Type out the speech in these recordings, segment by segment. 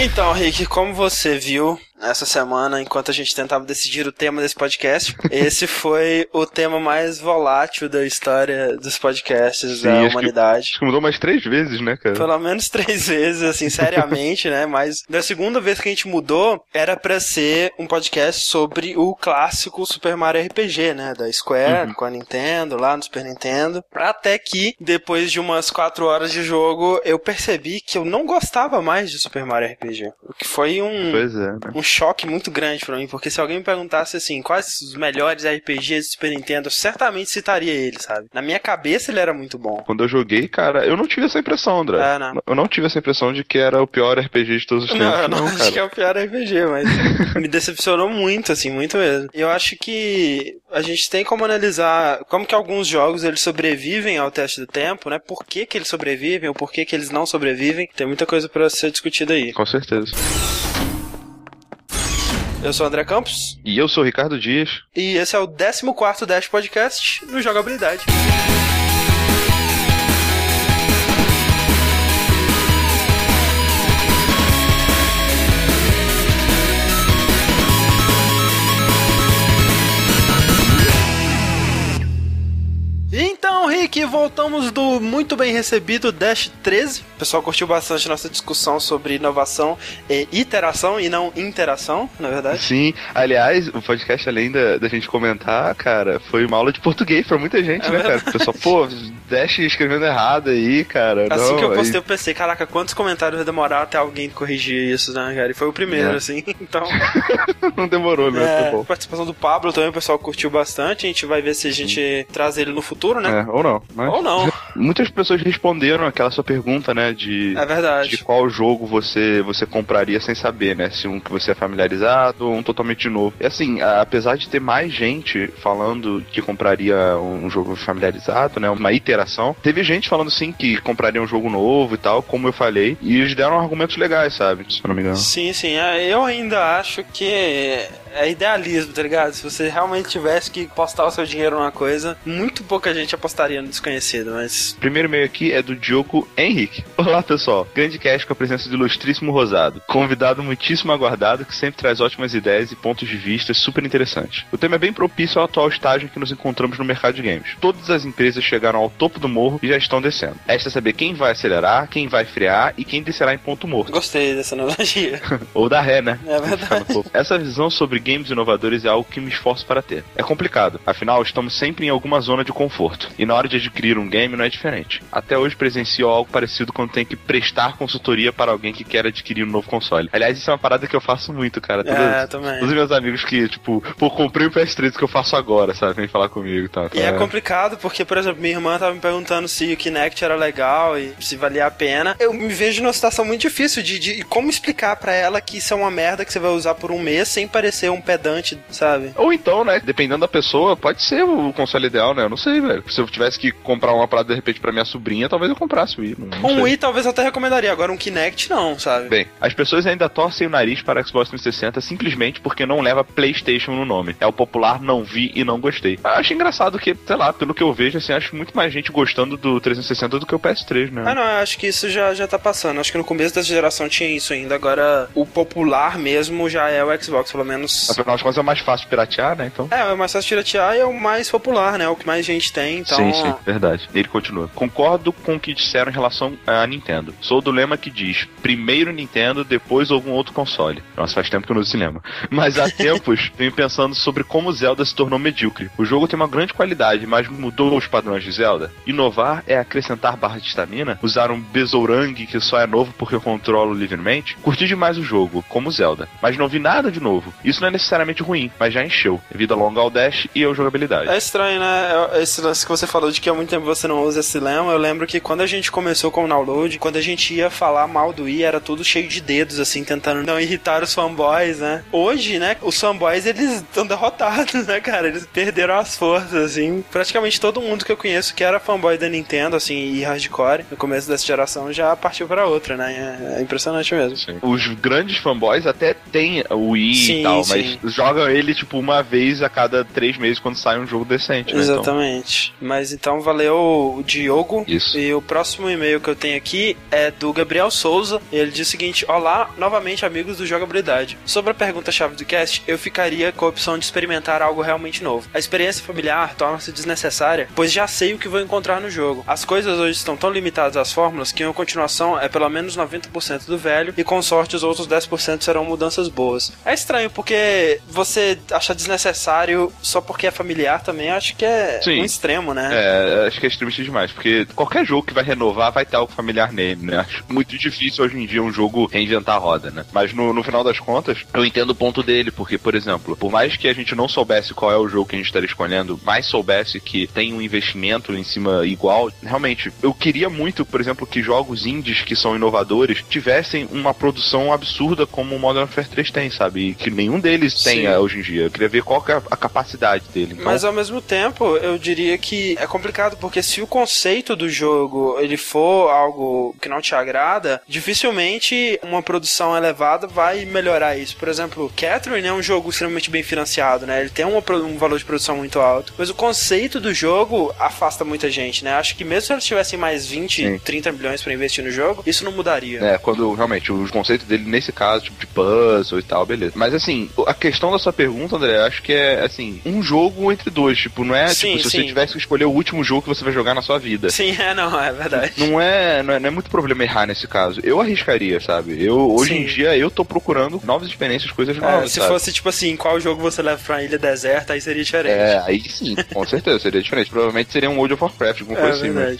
Então, Rick, como você viu, essa semana, enquanto a gente tentava decidir o tema desse podcast. Esse foi o tema mais volátil da história dos podcasts Sim, da acho humanidade. Que, acho que mudou mais três vezes, né, cara? Pelo menos três vezes, assim, seriamente, né? Mas da segunda vez que a gente mudou, era para ser um podcast sobre o clássico Super Mario RPG, né? Da Square, uhum. com a Nintendo, lá no Super Nintendo. Até que, depois de umas quatro horas de jogo, eu percebi que eu não gostava mais de Super Mario RPG. O que foi um, é, né? um choque muito grande para mim, porque se alguém me perguntasse assim, quais os melhores RPGs do Super Nintendo, eu certamente citaria ele, sabe? Na minha cabeça ele era muito bom. Quando eu joguei, cara, eu não tive essa impressão, André. É, não. Eu não tive essa impressão de que era o pior RPG de todos os tempos. Não, eu não, não acho cara. que é o pior RPG, mas me decepcionou muito, assim, muito mesmo. Eu acho que a gente tem como analisar como que alguns jogos eles sobrevivem ao teste do tempo, né? Por que, que eles sobrevivem ou por que, que eles não sobrevivem. Tem muita coisa para ser discutida aí. Com certeza. Eu sou o André Campos. E eu sou o Ricardo Dias. E esse é o 14 Dash Podcast no Jogabilidade. Rick, voltamos do muito bem recebido Dash 13. O pessoal curtiu bastante nossa discussão sobre inovação e iteração e não interação, na verdade. Sim, aliás, o podcast, além da, da gente comentar, cara, foi uma aula de português pra muita gente, é né, verdade. cara? O pessoal, pô, Dash escrevendo errado aí, cara. Assim não, que eu postei, aí... eu pensei, caraca, quantos comentários vai demorar até alguém corrigir isso, né, cara? E foi o primeiro, é. assim, então. não demorou, né? É, a participação do Pablo também, o pessoal curtiu bastante. A gente vai ver se a gente Sim. traz ele no futuro futuro, né? É, ou não. Mas ou não. Muitas pessoas responderam aquela sua pergunta, né? De, é verdade. de qual jogo você, você compraria sem saber, né? Se um que você é familiarizado ou um totalmente novo. E assim, apesar de ter mais gente falando que compraria um jogo familiarizado, né? Uma iteração, teve gente falando sim que compraria um jogo novo e tal, como eu falei, e eles deram argumentos legais, sabe? Se eu não me engano. Sim, sim. É, eu ainda acho que é idealismo, tá ligado? Se você realmente tivesse que postar o seu dinheiro numa coisa, muito pouca gente apostaria no desconhecido, mas. Primeiro e-mail aqui é do Diogo Henrique. Olá, pessoal. Grande cast com a presença do ilustríssimo Rosado. Convidado muitíssimo aguardado que sempre traz ótimas ideias e pontos de vista super interessantes. O tema é bem propício ao atual estágio em que nos encontramos no mercado de games. Todas as empresas chegaram ao topo do morro e já estão descendo. Esta é saber quem vai acelerar, quem vai frear e quem descerá em ponto morto. Gostei dessa analogia. Ou da ré, né? É verdade. Essa visão sobre games inovadores é algo que me esforço para ter. É complicado, afinal estamos sempre em alguma zona de conforto. E na hora de adquirir um game não é diferente. Até hoje presencio algo parecido quando tem que prestar consultoria para alguém que quer adquirir um novo console. Aliás, isso é uma parada que eu faço muito, cara. Todos, é, também. Todos os meus amigos que, tipo, pô, comprei o PS3 que eu faço agora, sabe? Vem falar comigo e tal. E é, é complicado porque, por exemplo, minha irmã tava me perguntando se o Kinect era legal e se valia a pena. Eu me vejo numa situação muito difícil de, de como explicar para ela que isso é uma merda que você vai usar por um mês sem parecer um pedante, sabe? Ou então, né, dependendo da pessoa, pode ser o console ideal, né? Eu não sei, velho. Se eu tivesse que comprar uma parada de repente pra minha sobrinha, talvez eu comprasse o Wii. Não, não um sei. Wii talvez eu até recomendaria, agora um Kinect não, sabe? Bem, as pessoas ainda torcem o nariz para Xbox 360 simplesmente porque não leva PlayStation no nome. É o popular não vi e não gostei. Eu acho engraçado que, sei lá, pelo que eu vejo, assim, acho muito mais gente gostando do 360 do que o PS3, né? Ah, não, acho que isso já, já tá passando. Acho que no começo dessa geração tinha isso ainda. Agora, o popular mesmo já é o Xbox, pelo menos. Afinal de contas, é mais fácil piratear, né? Então. É, é mais fácil piratear e é o mais popular, né? É o que mais gente tem, então. Sim, sim, verdade. Ele continua. Concordo com o que disseram em relação à Nintendo. Sou do lema que diz: primeiro Nintendo, depois algum outro console. Nossa, faz tempo que eu não uso cinema. Mas há tempos venho pensando sobre como Zelda se tornou medíocre. O jogo tem uma grande qualidade, mas mudou os padrões de Zelda. Inovar é acrescentar barra de estamina, usar um Bezourang que só é novo porque eu controlo livremente. Curti demais o jogo, como Zelda, mas não vi nada de novo. Isso não é necessariamente ruim, mas já encheu. Vida longa ao dash e a jogabilidade. É estranho, né? É, esse lance que você falou de que há muito tempo você não usa esse lema, eu lembro que quando a gente começou com o download, quando a gente ia falar mal do Wii, era tudo cheio de dedos, assim, tentando não irritar os fanboys, né? Hoje, né, os fanboys, eles estão derrotados, né, cara? Eles perderam as forças, assim. Praticamente todo mundo que eu conheço que era fanboy da Nintendo, assim, e hardcore, no começo dessa geração, já partiu para outra, né? É, é impressionante mesmo. Sim. Os grandes fanboys até têm o Wii sim, e tal, sim. Mas jogam ele, tipo, uma vez a cada três meses quando sai um jogo decente, né? Exatamente. Então... Mas então valeu o Diogo. Isso. E o próximo e-mail que eu tenho aqui é do Gabriel Souza. Ele diz o seguinte: Olá, novamente, amigos do Jogabilidade. Sobre a pergunta-chave do cast, eu ficaria com a opção de experimentar algo realmente novo. A experiência familiar torna-se desnecessária, pois já sei o que vou encontrar no jogo. As coisas hoje estão tão limitadas às fórmulas que uma continuação é pelo menos 90% do velho e com sorte os outros 10% serão mudanças boas. É estranho porque você acha desnecessário só porque é familiar também, acho que é Sim. um extremo, né? É, acho que é extremista demais, porque qualquer jogo que vai renovar vai ter algo familiar nele, né? Acho muito difícil hoje em dia um jogo reinventar a roda, né? Mas no, no final das contas, eu entendo o ponto dele, porque, por exemplo, por mais que a gente não soubesse qual é o jogo que a gente estaria escolhendo, mais soubesse que tem um investimento em cima igual, realmente, eu queria muito, por exemplo, que jogos indies que são inovadores tivessem uma produção absurda como o Modern Warfare 3 tem, sabe? E que nenhum deles Sim. tenha hoje em dia. Eu queria ver qual é a capacidade dele. Então... Mas ao mesmo tempo, eu diria que é complicado, porque se o conceito do jogo ele for algo que não te agrada, dificilmente uma produção elevada vai melhorar isso. Por exemplo, Catherine é um jogo extremamente bem financiado, né? Ele tem uma, um valor de produção muito alto, mas o conceito do jogo afasta muita gente, né? Acho que mesmo se eles tivessem mais 20, Sim. 30 milhões para investir no jogo, isso não mudaria. É, quando realmente o conceito dele nesse caso, tipo de puzzle e tal, beleza. Mas assim, a questão da sua pergunta, André, acho que é assim, um jogo entre dois, tipo, não é sim, tipo, se sim. você tivesse que escolher o último jogo que você vai jogar na sua vida. Sim, é, não, é verdade. Não é, não é, não é muito problema errar nesse caso. Eu arriscaria, sabe? Eu, hoje sim. em dia, eu tô procurando novas experiências, coisas é, novas. Se sabe? fosse, tipo assim, qual jogo você leva pra ilha deserta, aí seria diferente. É, aí sim, com certeza seria diferente. Provavelmente seria um World of Warcraft, alguma é, coisa assim. Né?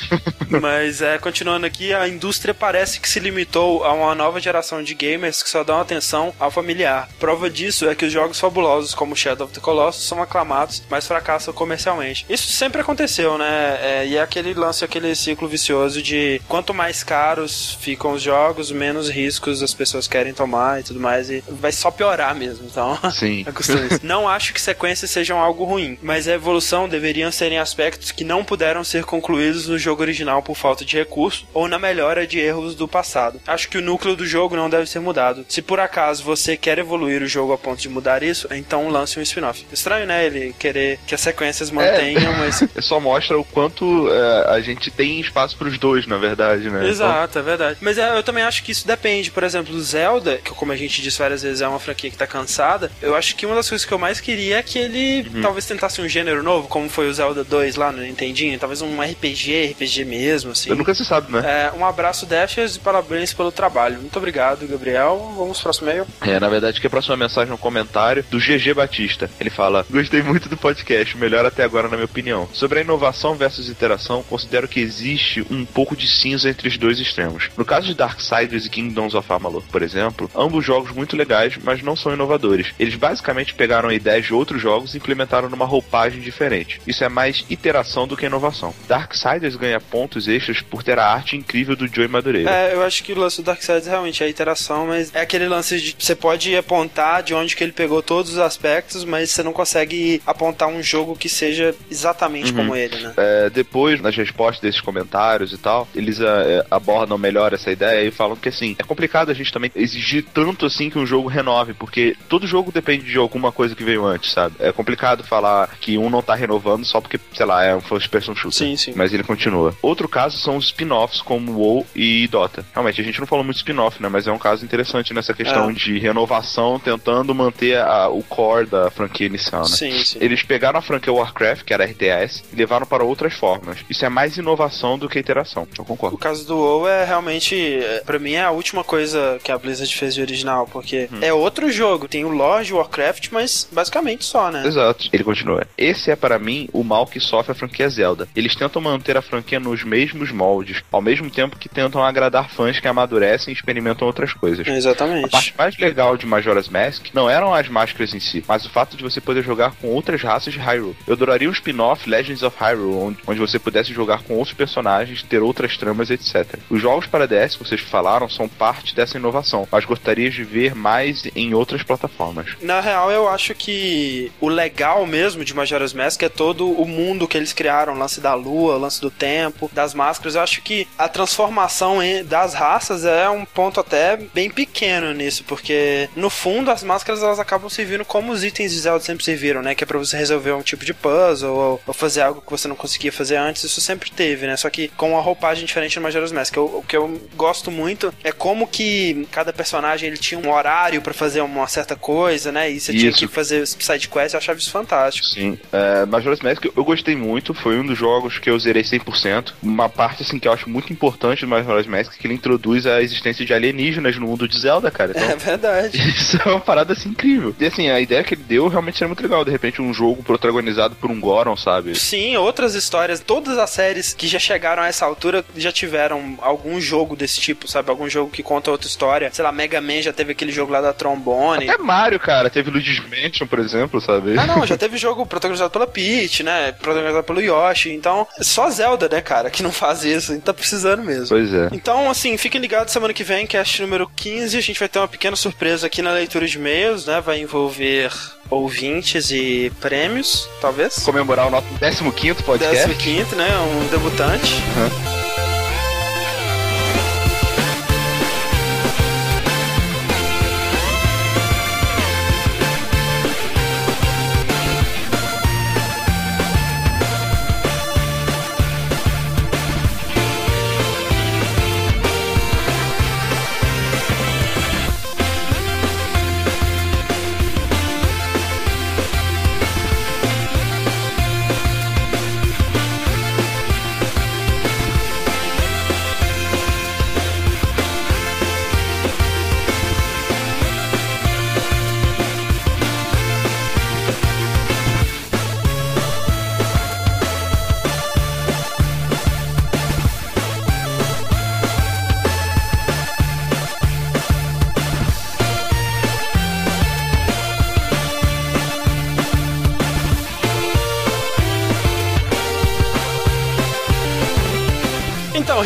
Mas, é, continuando aqui, a indústria parece que se limitou a uma nova geração de gamers que só dão atenção ao familiar. Prova disso é que os jogos fabulosos como Shadow of the Colossus são aclamados, mas fracassam comercialmente. Isso sempre aconteceu, né? É, e é aquele lance, aquele ciclo vicioso de quanto mais caros ficam os jogos, menos riscos as pessoas querem tomar e tudo mais, e vai só piorar mesmo. Então, Sim. é Não acho que sequências sejam algo ruim, mas a evolução deveriam ser em aspectos que não puderam ser concluídos no jogo original por falta de recurso ou na melhora de erros do passado. Acho que o núcleo do jogo não deve ser mudado. Se por acaso você quer evoluir o jogo a ponto de mudar isso, então lance um spin-off. Estranho, né? Ele querer que as sequências mantenham, é, mas. Só mostra o quanto é, a gente tem espaço para os dois, na verdade, né? Exato, então... é verdade. Mas é, eu também acho que isso depende. Por exemplo, Zelda, que como a gente disse várias vezes, é uma franquia que tá cansada. Eu acho que uma das coisas que eu mais queria é que ele uhum. talvez tentasse um gênero novo, como foi o Zelda 2 lá no Nintendinho. Talvez um RPG, RPG mesmo, assim. Eu nunca se sabe, né? É, um abraço, Defers, e parabéns pelo trabalho. Muito obrigado, Gabriel. Vamos pro próximo e-mail. É, na verdade, que a próxima mensagem é um comentário do GG Batista. Ele fala: Gostei muito do podcast, melhor até agora, na minha opinião. Sobre a inovação versus interação, considero que existe um pouco de cinza entre os dois extremos. No caso de Darksiders e Kingdoms of Amalur, por exemplo, ambos jogos muito legais, mas não são inovadores. Eles basicamente pegaram ideias de outros jogos e implementaram numa roupagem diferente. Isso é mais iteração do que inovação. Darksiders ganha pontos extras por ter a arte incrível do Joey Madureira. É, eu acho que o lance do Darksiders realmente é iteração, mas é aquele lance de você pode apontar de onde que ele pegou todos os aspectos, mas você não consegue apontar um jogo que seja exatamente uhum. como ele, né? É, depois, nas respostas desses comentários e tal, eles é, abordam melhor essa ideia e falam que assim, é complicado a gente também exigir tanto assim que um jogo renove, porque todo jogo depende de alguma coisa que veio antes, sabe? É complicado falar que um não tá renovando só porque, sei lá, é um first person shooter. Sim, sim. Mas ele continua. Outro caso são os spin-offs como WoW e Dota. Realmente, a gente não falou muito spin-off, né? Mas é um caso interessante nessa questão é. de renovação, tentando manter a, o core da franquia inicial, né? Sim, sim. Eles pegaram a franquia Warcraft, que era RTS, e levaram para outras formas. Isso é mais inovação do que iteração. Eu concordo. O caso do WoW é realmente, é, para mim, é a última coisa que a Blizzard fez de original, porque hum. é outro jogo. Tem o lore de Warcraft, mas basicamente só, né? Exato. Ele continua. Esse é para mim o mal que sofre a franquia Zelda. Eles tentam manter a franquia nos mesmos moldes, ao mesmo tempo que tentam agradar fãs que amadurecem e experimentam outras coisas. Exatamente. A parte mais legal de Majora's Mask não eram as máscaras em si, mas o fato de você poder jogar com outras raças de Hyrule. Eu adoraria um spin-off Legends of Hyrule, onde, você pudesse jogar com outros personagens, ter outras tramas, etc. Os jogos para DS que vocês falaram são parte dessa inovação, mas gostaria de ver mais em outras plataformas. Na real, eu acho que o legal mesmo de Majora's Mask é todo o mundo que eles criaram, lance da lua, lance do tempo, das máscaras. Eu acho que a transformação das raças é um ponto até bem pequeno nisso, porque no fundo as máscaras elas acabam servindo como os itens de Zelda sempre serviram, né? Que é pra você resolver um tipo de puzzle ou, ou fazer algo que você não conseguia fazer antes. Isso sempre teve, né? Só que com uma roupagem diferente no Majora's Mask. Eu, o que eu gosto muito é como que cada personagem ele tinha um horário para fazer uma certa coisa, né? E você isso. tinha que fazer side quest, eu achava isso fantástico. Sim. É, Majora's Mask eu gostei muito, foi um dos jogos que eu zerei 100%. Uma parte assim que eu acho muito importante do Majora's Mask é que ele introduz a existência de alienígenas no mundo de Zelda, cara. Então, é verdade. Isso é uma parada assim incrível. E assim, a ideia que ele deu realmente era muito legal. De repente, um jogo protagonizado por um Goron, sabe? Sim, outras histórias. Todas as séries que já chegaram a essa altura já tiveram algum jogo desse tipo, sabe? Algum jogo que conta outra história. Sei lá, Mega Man já teve aquele jogo lá da trombone. Até Mario, cara. Teve Luigi's Mansion, por exemplo, sabe? Ah, não. Já teve jogo protagonizado pela Peach, né? Protagonizado pelo Yoshi. Então, só Zelda, né, cara, que não faz isso. A gente tá precisando mesmo. Pois é. Então, assim, fiquem ligados semana que vem, cast número 15. A gente vai ter uma pequena surpresa aqui na leitura de e-mails, né? Vai envolver ouvintes e prêmios, talvez. Comemorar o nosso 15 podcast. 15, né? Um debutante. Uhum.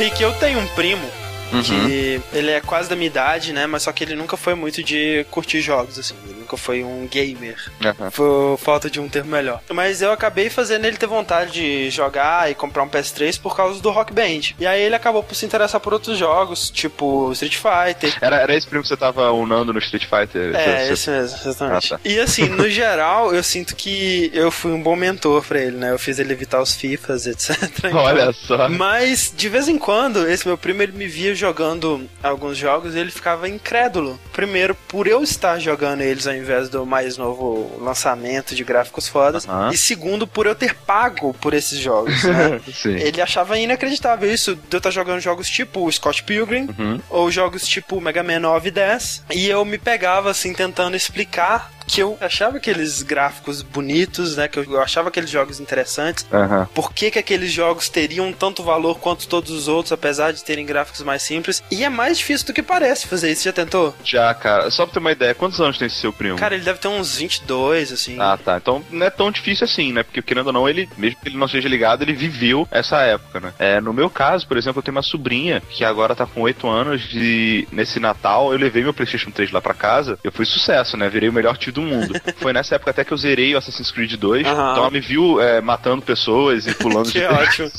Rick, eu tenho um primo Uhum. Que ele é quase da minha idade, né? Mas só que ele nunca foi muito de curtir jogos, assim. Ele nunca foi um gamer. Uhum. Foi falta de um termo melhor. Mas eu acabei fazendo ele ter vontade de jogar e comprar um PS3 por causa do Rock Band. E aí ele acabou por se interessar por outros jogos, tipo Street Fighter. Era, era esse primo que você tava unando no Street Fighter? É, você... esse mesmo, exatamente. Ah, tá. E assim, no geral, eu sinto que eu fui um bom mentor pra ele, né? Eu fiz ele evitar os FIFAs, etc. Então... Olha só. Mas, de vez em quando, esse meu primo, ele me via jogando alguns jogos, ele ficava incrédulo. Primeiro, por eu estar jogando eles ao invés do mais novo lançamento de gráficos fodas. E segundo, por eu ter pago por esses jogos. Né? ele achava inacreditável isso de eu estar jogando jogos tipo Scott Pilgrim uhum. ou jogos tipo Mega Man 9 e 10. E eu me pegava assim tentando explicar que eu achava aqueles gráficos bonitos, né? Que eu achava aqueles jogos interessantes. Uhum. Por que, que aqueles jogos teriam tanto valor quanto todos os outros, apesar de terem gráficos mais simples? E é mais difícil do que parece fazer isso. Já tentou? Já, cara. Só pra ter uma ideia, quantos anos tem esse seu primo? Cara, ele deve ter uns 22, assim. Ah, tá. Então não é tão difícil assim, né? Porque querendo ou não, ele, mesmo que ele não seja ligado, ele viveu essa época, né? É, no meu caso, por exemplo, eu tenho uma sobrinha que agora tá com 8 anos e nesse Natal eu levei meu PlayStation 3 lá pra casa. Eu fui sucesso, né? Virei o melhor tio do mundo. Foi nessa época até que eu zerei o Assassin's Creed 2. Uhum. Então ela me viu é, matando pessoas e pulando que de. Que ótimo.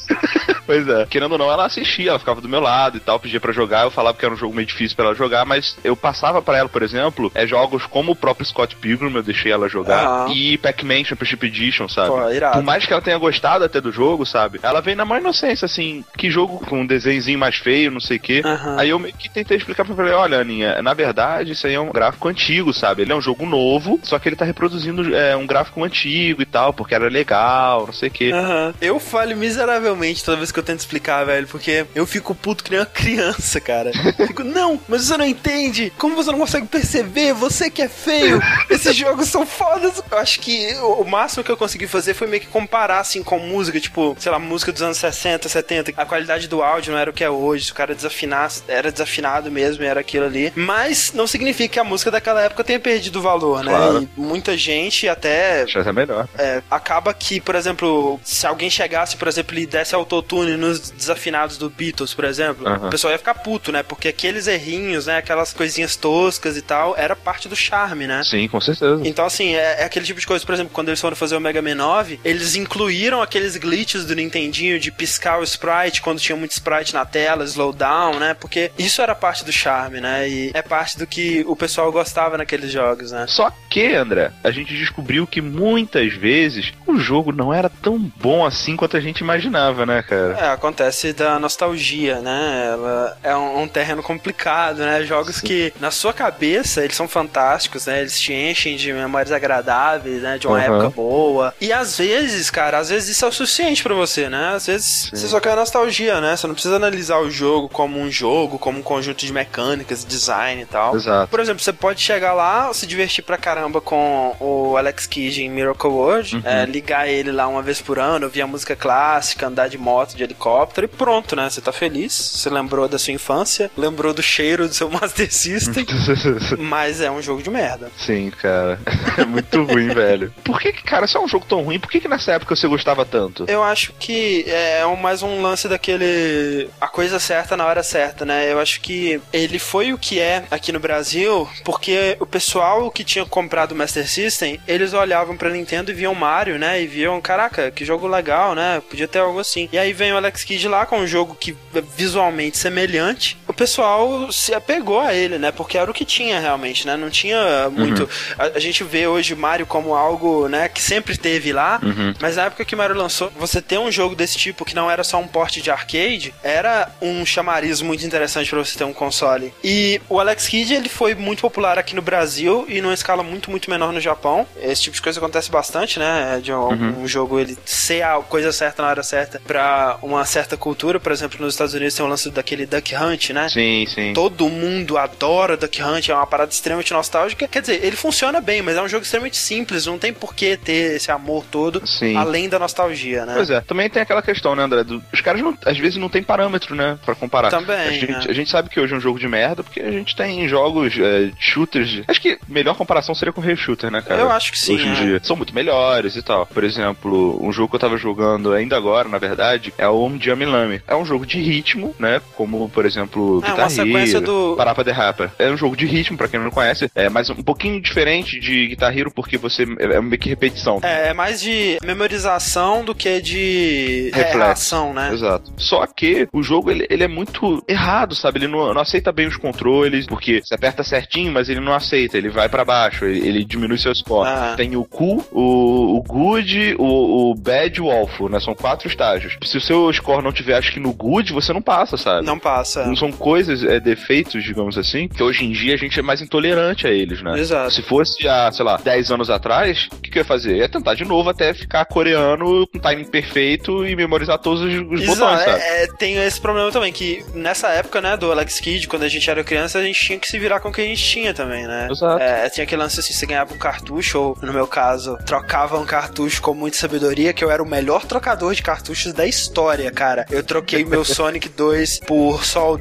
Pois é. Querendo ou não, ela assistia, ela ficava do meu lado e tal, pedia para jogar. Eu falava que era um jogo meio difícil para ela jogar, mas eu passava para ela, por exemplo, é jogos como o próprio Scott Pilgrim, eu deixei ela jogar. Uhum. E Pac-Man Championship Edition, sabe? Pô, irado. Por mais que ela tenha gostado até do jogo, sabe? Ela vem na maior inocência, assim, que jogo com um desenhozinho mais feio, não sei o quê. Uhum. Aí eu meio que tentei explicar pra ela, olha, Aninha, na verdade, isso aí é um gráfico antigo, sabe? Ele é um jogo novo, só que ele tá reproduzindo é, um gráfico antigo e tal, porque era legal, não sei o quê. Uhum. Eu falho miseravelmente toda vez que eu tento explicar, velho, porque eu fico puto que nem uma criança, cara. Fico, não, mas você não entende. Como você não consegue perceber? Você que é feio. Esses jogos são fodas. Eu acho que o máximo que eu consegui fazer foi meio que comparar, assim, com música, tipo, sei lá, música dos anos 60, 70. A qualidade do áudio não era o que é hoje. Se o cara desafinasse, era desafinado mesmo, era aquilo ali. Mas não significa que a música daquela época tenha perdido valor, né? Claro. E muita gente até. Já é melhor. É, acaba que, por exemplo, se alguém chegasse, por exemplo, e desse autotune autotune nos desafinados do Beatles, por exemplo, Aham. o pessoal ia ficar puto, né? Porque aqueles errinhos, né? Aquelas coisinhas toscas e tal, era parte do charme, né? Sim, com certeza. Então, assim, é, é aquele tipo de coisa, por exemplo, quando eles foram fazer o Mega Man 9, eles incluíram aqueles glitches do Nintendinho de piscar o sprite quando tinha muito sprite na tela, slowdown, né? Porque isso era parte do charme, né? E é parte do que o pessoal gostava naqueles jogos, né? Só que, André, a gente descobriu que muitas vezes o jogo não era tão bom assim quanto a gente imaginava, né, cara? É, acontece da nostalgia, né? Ela é um, um terreno complicado, né? Jogos que, na sua cabeça, eles são fantásticos, né? Eles te enchem de memórias agradáveis, né? De uma Uhum. época boa. E às vezes, cara, às vezes isso é o suficiente pra você, né? Às vezes você só quer nostalgia, né? Você não precisa analisar o jogo como um jogo, como um conjunto de mecânicas, design e tal. Exato. Por exemplo, você pode chegar lá, se divertir pra caramba com o Alex Kidd em Miracle World, Uhum. é, ligar ele lá uma vez por ano, ouvir a música clássica, andar de moto, de helicóptero e pronto, né? Você tá feliz, você lembrou da sua infância, lembrou do cheiro do seu Master System, mas é um jogo de merda. Sim, cara. É muito ruim, velho. Por que, que, cara, se é um jogo tão ruim, por que, que nessa época você gostava tanto? Eu acho que é mais um lance daquele. A coisa certa na hora certa, né? Eu acho que ele foi o que é aqui no Brasil porque o pessoal que tinha comprado o Master System, eles olhavam pra Nintendo e viam Mario, né? E viam, caraca, que jogo legal, né? Podia ter algo assim. E aí vem o Alex Kidd lá com um jogo que é visualmente semelhante. O pessoal se apegou a ele, né? Porque era o que tinha realmente, né? Não tinha muito. A, a gente vê hoje Mario como algo, né? Que sempre teve lá. Uhum. Mas na época que Mario lançou, você ter um jogo desse tipo que não era só um porte de arcade, era um chamariz muito interessante pra você ter um console. E o Alex Kidd, ele foi muito popular aqui no Brasil e numa escala muito, muito menor no Japão. Esse tipo de coisa acontece bastante, né? De um, um jogo ele ser a coisa certa na hora certa pra uma certa cultura. Por exemplo, nos Estados Unidos tem o lance daquele Duck Hunt, né? Sim, sim. Todo mundo adora Duck Hunt, é uma parada extremamente nostálgica. Quer dizer, ele funciona bem, mas é um jogo extremamente simples, não tem por que ter esse amor todo, Sim. além da nostalgia, né? Pois é, também tem aquela questão, né, André? os caras não- às vezes não tem parâmetro, né, pra comparar. Também, A gente, é. a gente sabe que hoje é um jogo de merda, porque a gente tem jogos, é, shooters. Acho que a melhor comparação seria com o Real Shooter, né, cara? Eu acho que sim, Hoje em é. dia. São muito melhores e tal. Por exemplo, um jogo que eu tava jogando ainda agora, na verdade, é o Omjami Lame. É um jogo de ritmo, né? Como, por exemplo, É, uma Guitar sequência Hero, do- Parapa the Rapper. É um jogo de ritmo, pra quem não conhece. É, mas um pouquinho diferente de Guitar Hero, porque você é meio que repetição. É, é mais de memorização do que de Reflexo. reação, né? Exato. Só que o jogo ele, ele é muito errado, sabe? Ele não, não aceita bem os controles, porque você aperta certinho, mas ele não aceita, ele vai pra baixo, ele, ele diminui seu score. Ah. Tem o cool, o, o good, o, o bad e o awful, né? São quatro estágios. Se o seu score não tiver, acho que no good, você não passa, sabe? Não passa. Não são coisas, é, defeitos, digamos assim, que hoje em dia a gente é mais intolerante a eles, né? Exato. Se fosse há, sei lá, 10 anos atrás, o que, que eu ia fazer? Ia tentar de novo até ficar coreano com timing perfeito e memorizar todos os, os Exato, botões, sabe? é, é, tem esse problema também, que nessa época, né, do Alex Kidd, quando a gente era criança, a gente tinha que se virar com o que a gente tinha também, né? Exato. É, tinha aquele lance assim, você ganhava um cartucho, ou no meu caso, trocava um cartucho com muita sabedoria, que eu era o melhor trocador de cartuchos da história, cara. Eu troquei meu Sonic 2 por Sol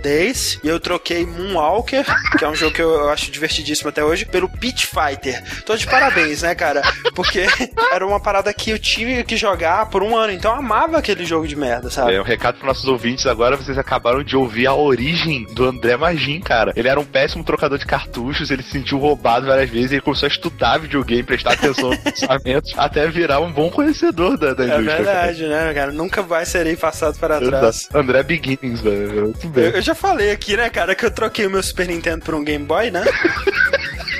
E eu troquei Moonwalker, que é um jogo que eu, acho divertidíssimo até hoje, pelo Pit Fighter. Tô de parabéns, né, cara? Porque era uma parada que eu tive que jogar por um ano, então eu amava aquele jogo de merda, sabe? É, um recado para nossos ouvintes agora, vocês acabaram de ouvir a origem do André Magin, cara. Ele era um péssimo trocador de cartuchos, ele se sentiu roubado várias vezes, ele começou a estudar videogame, prestar atenção nos pensamentos, até virar um bom conhecedor da, da É indústria. verdade, né, cara? Nunca mais serei passado para cara. trás. André Beginnings, velho. Muito bem. Eu, eu já falei aqui, né, cara, que eu troquei o meu Super Nintendo por um Game Boy, né?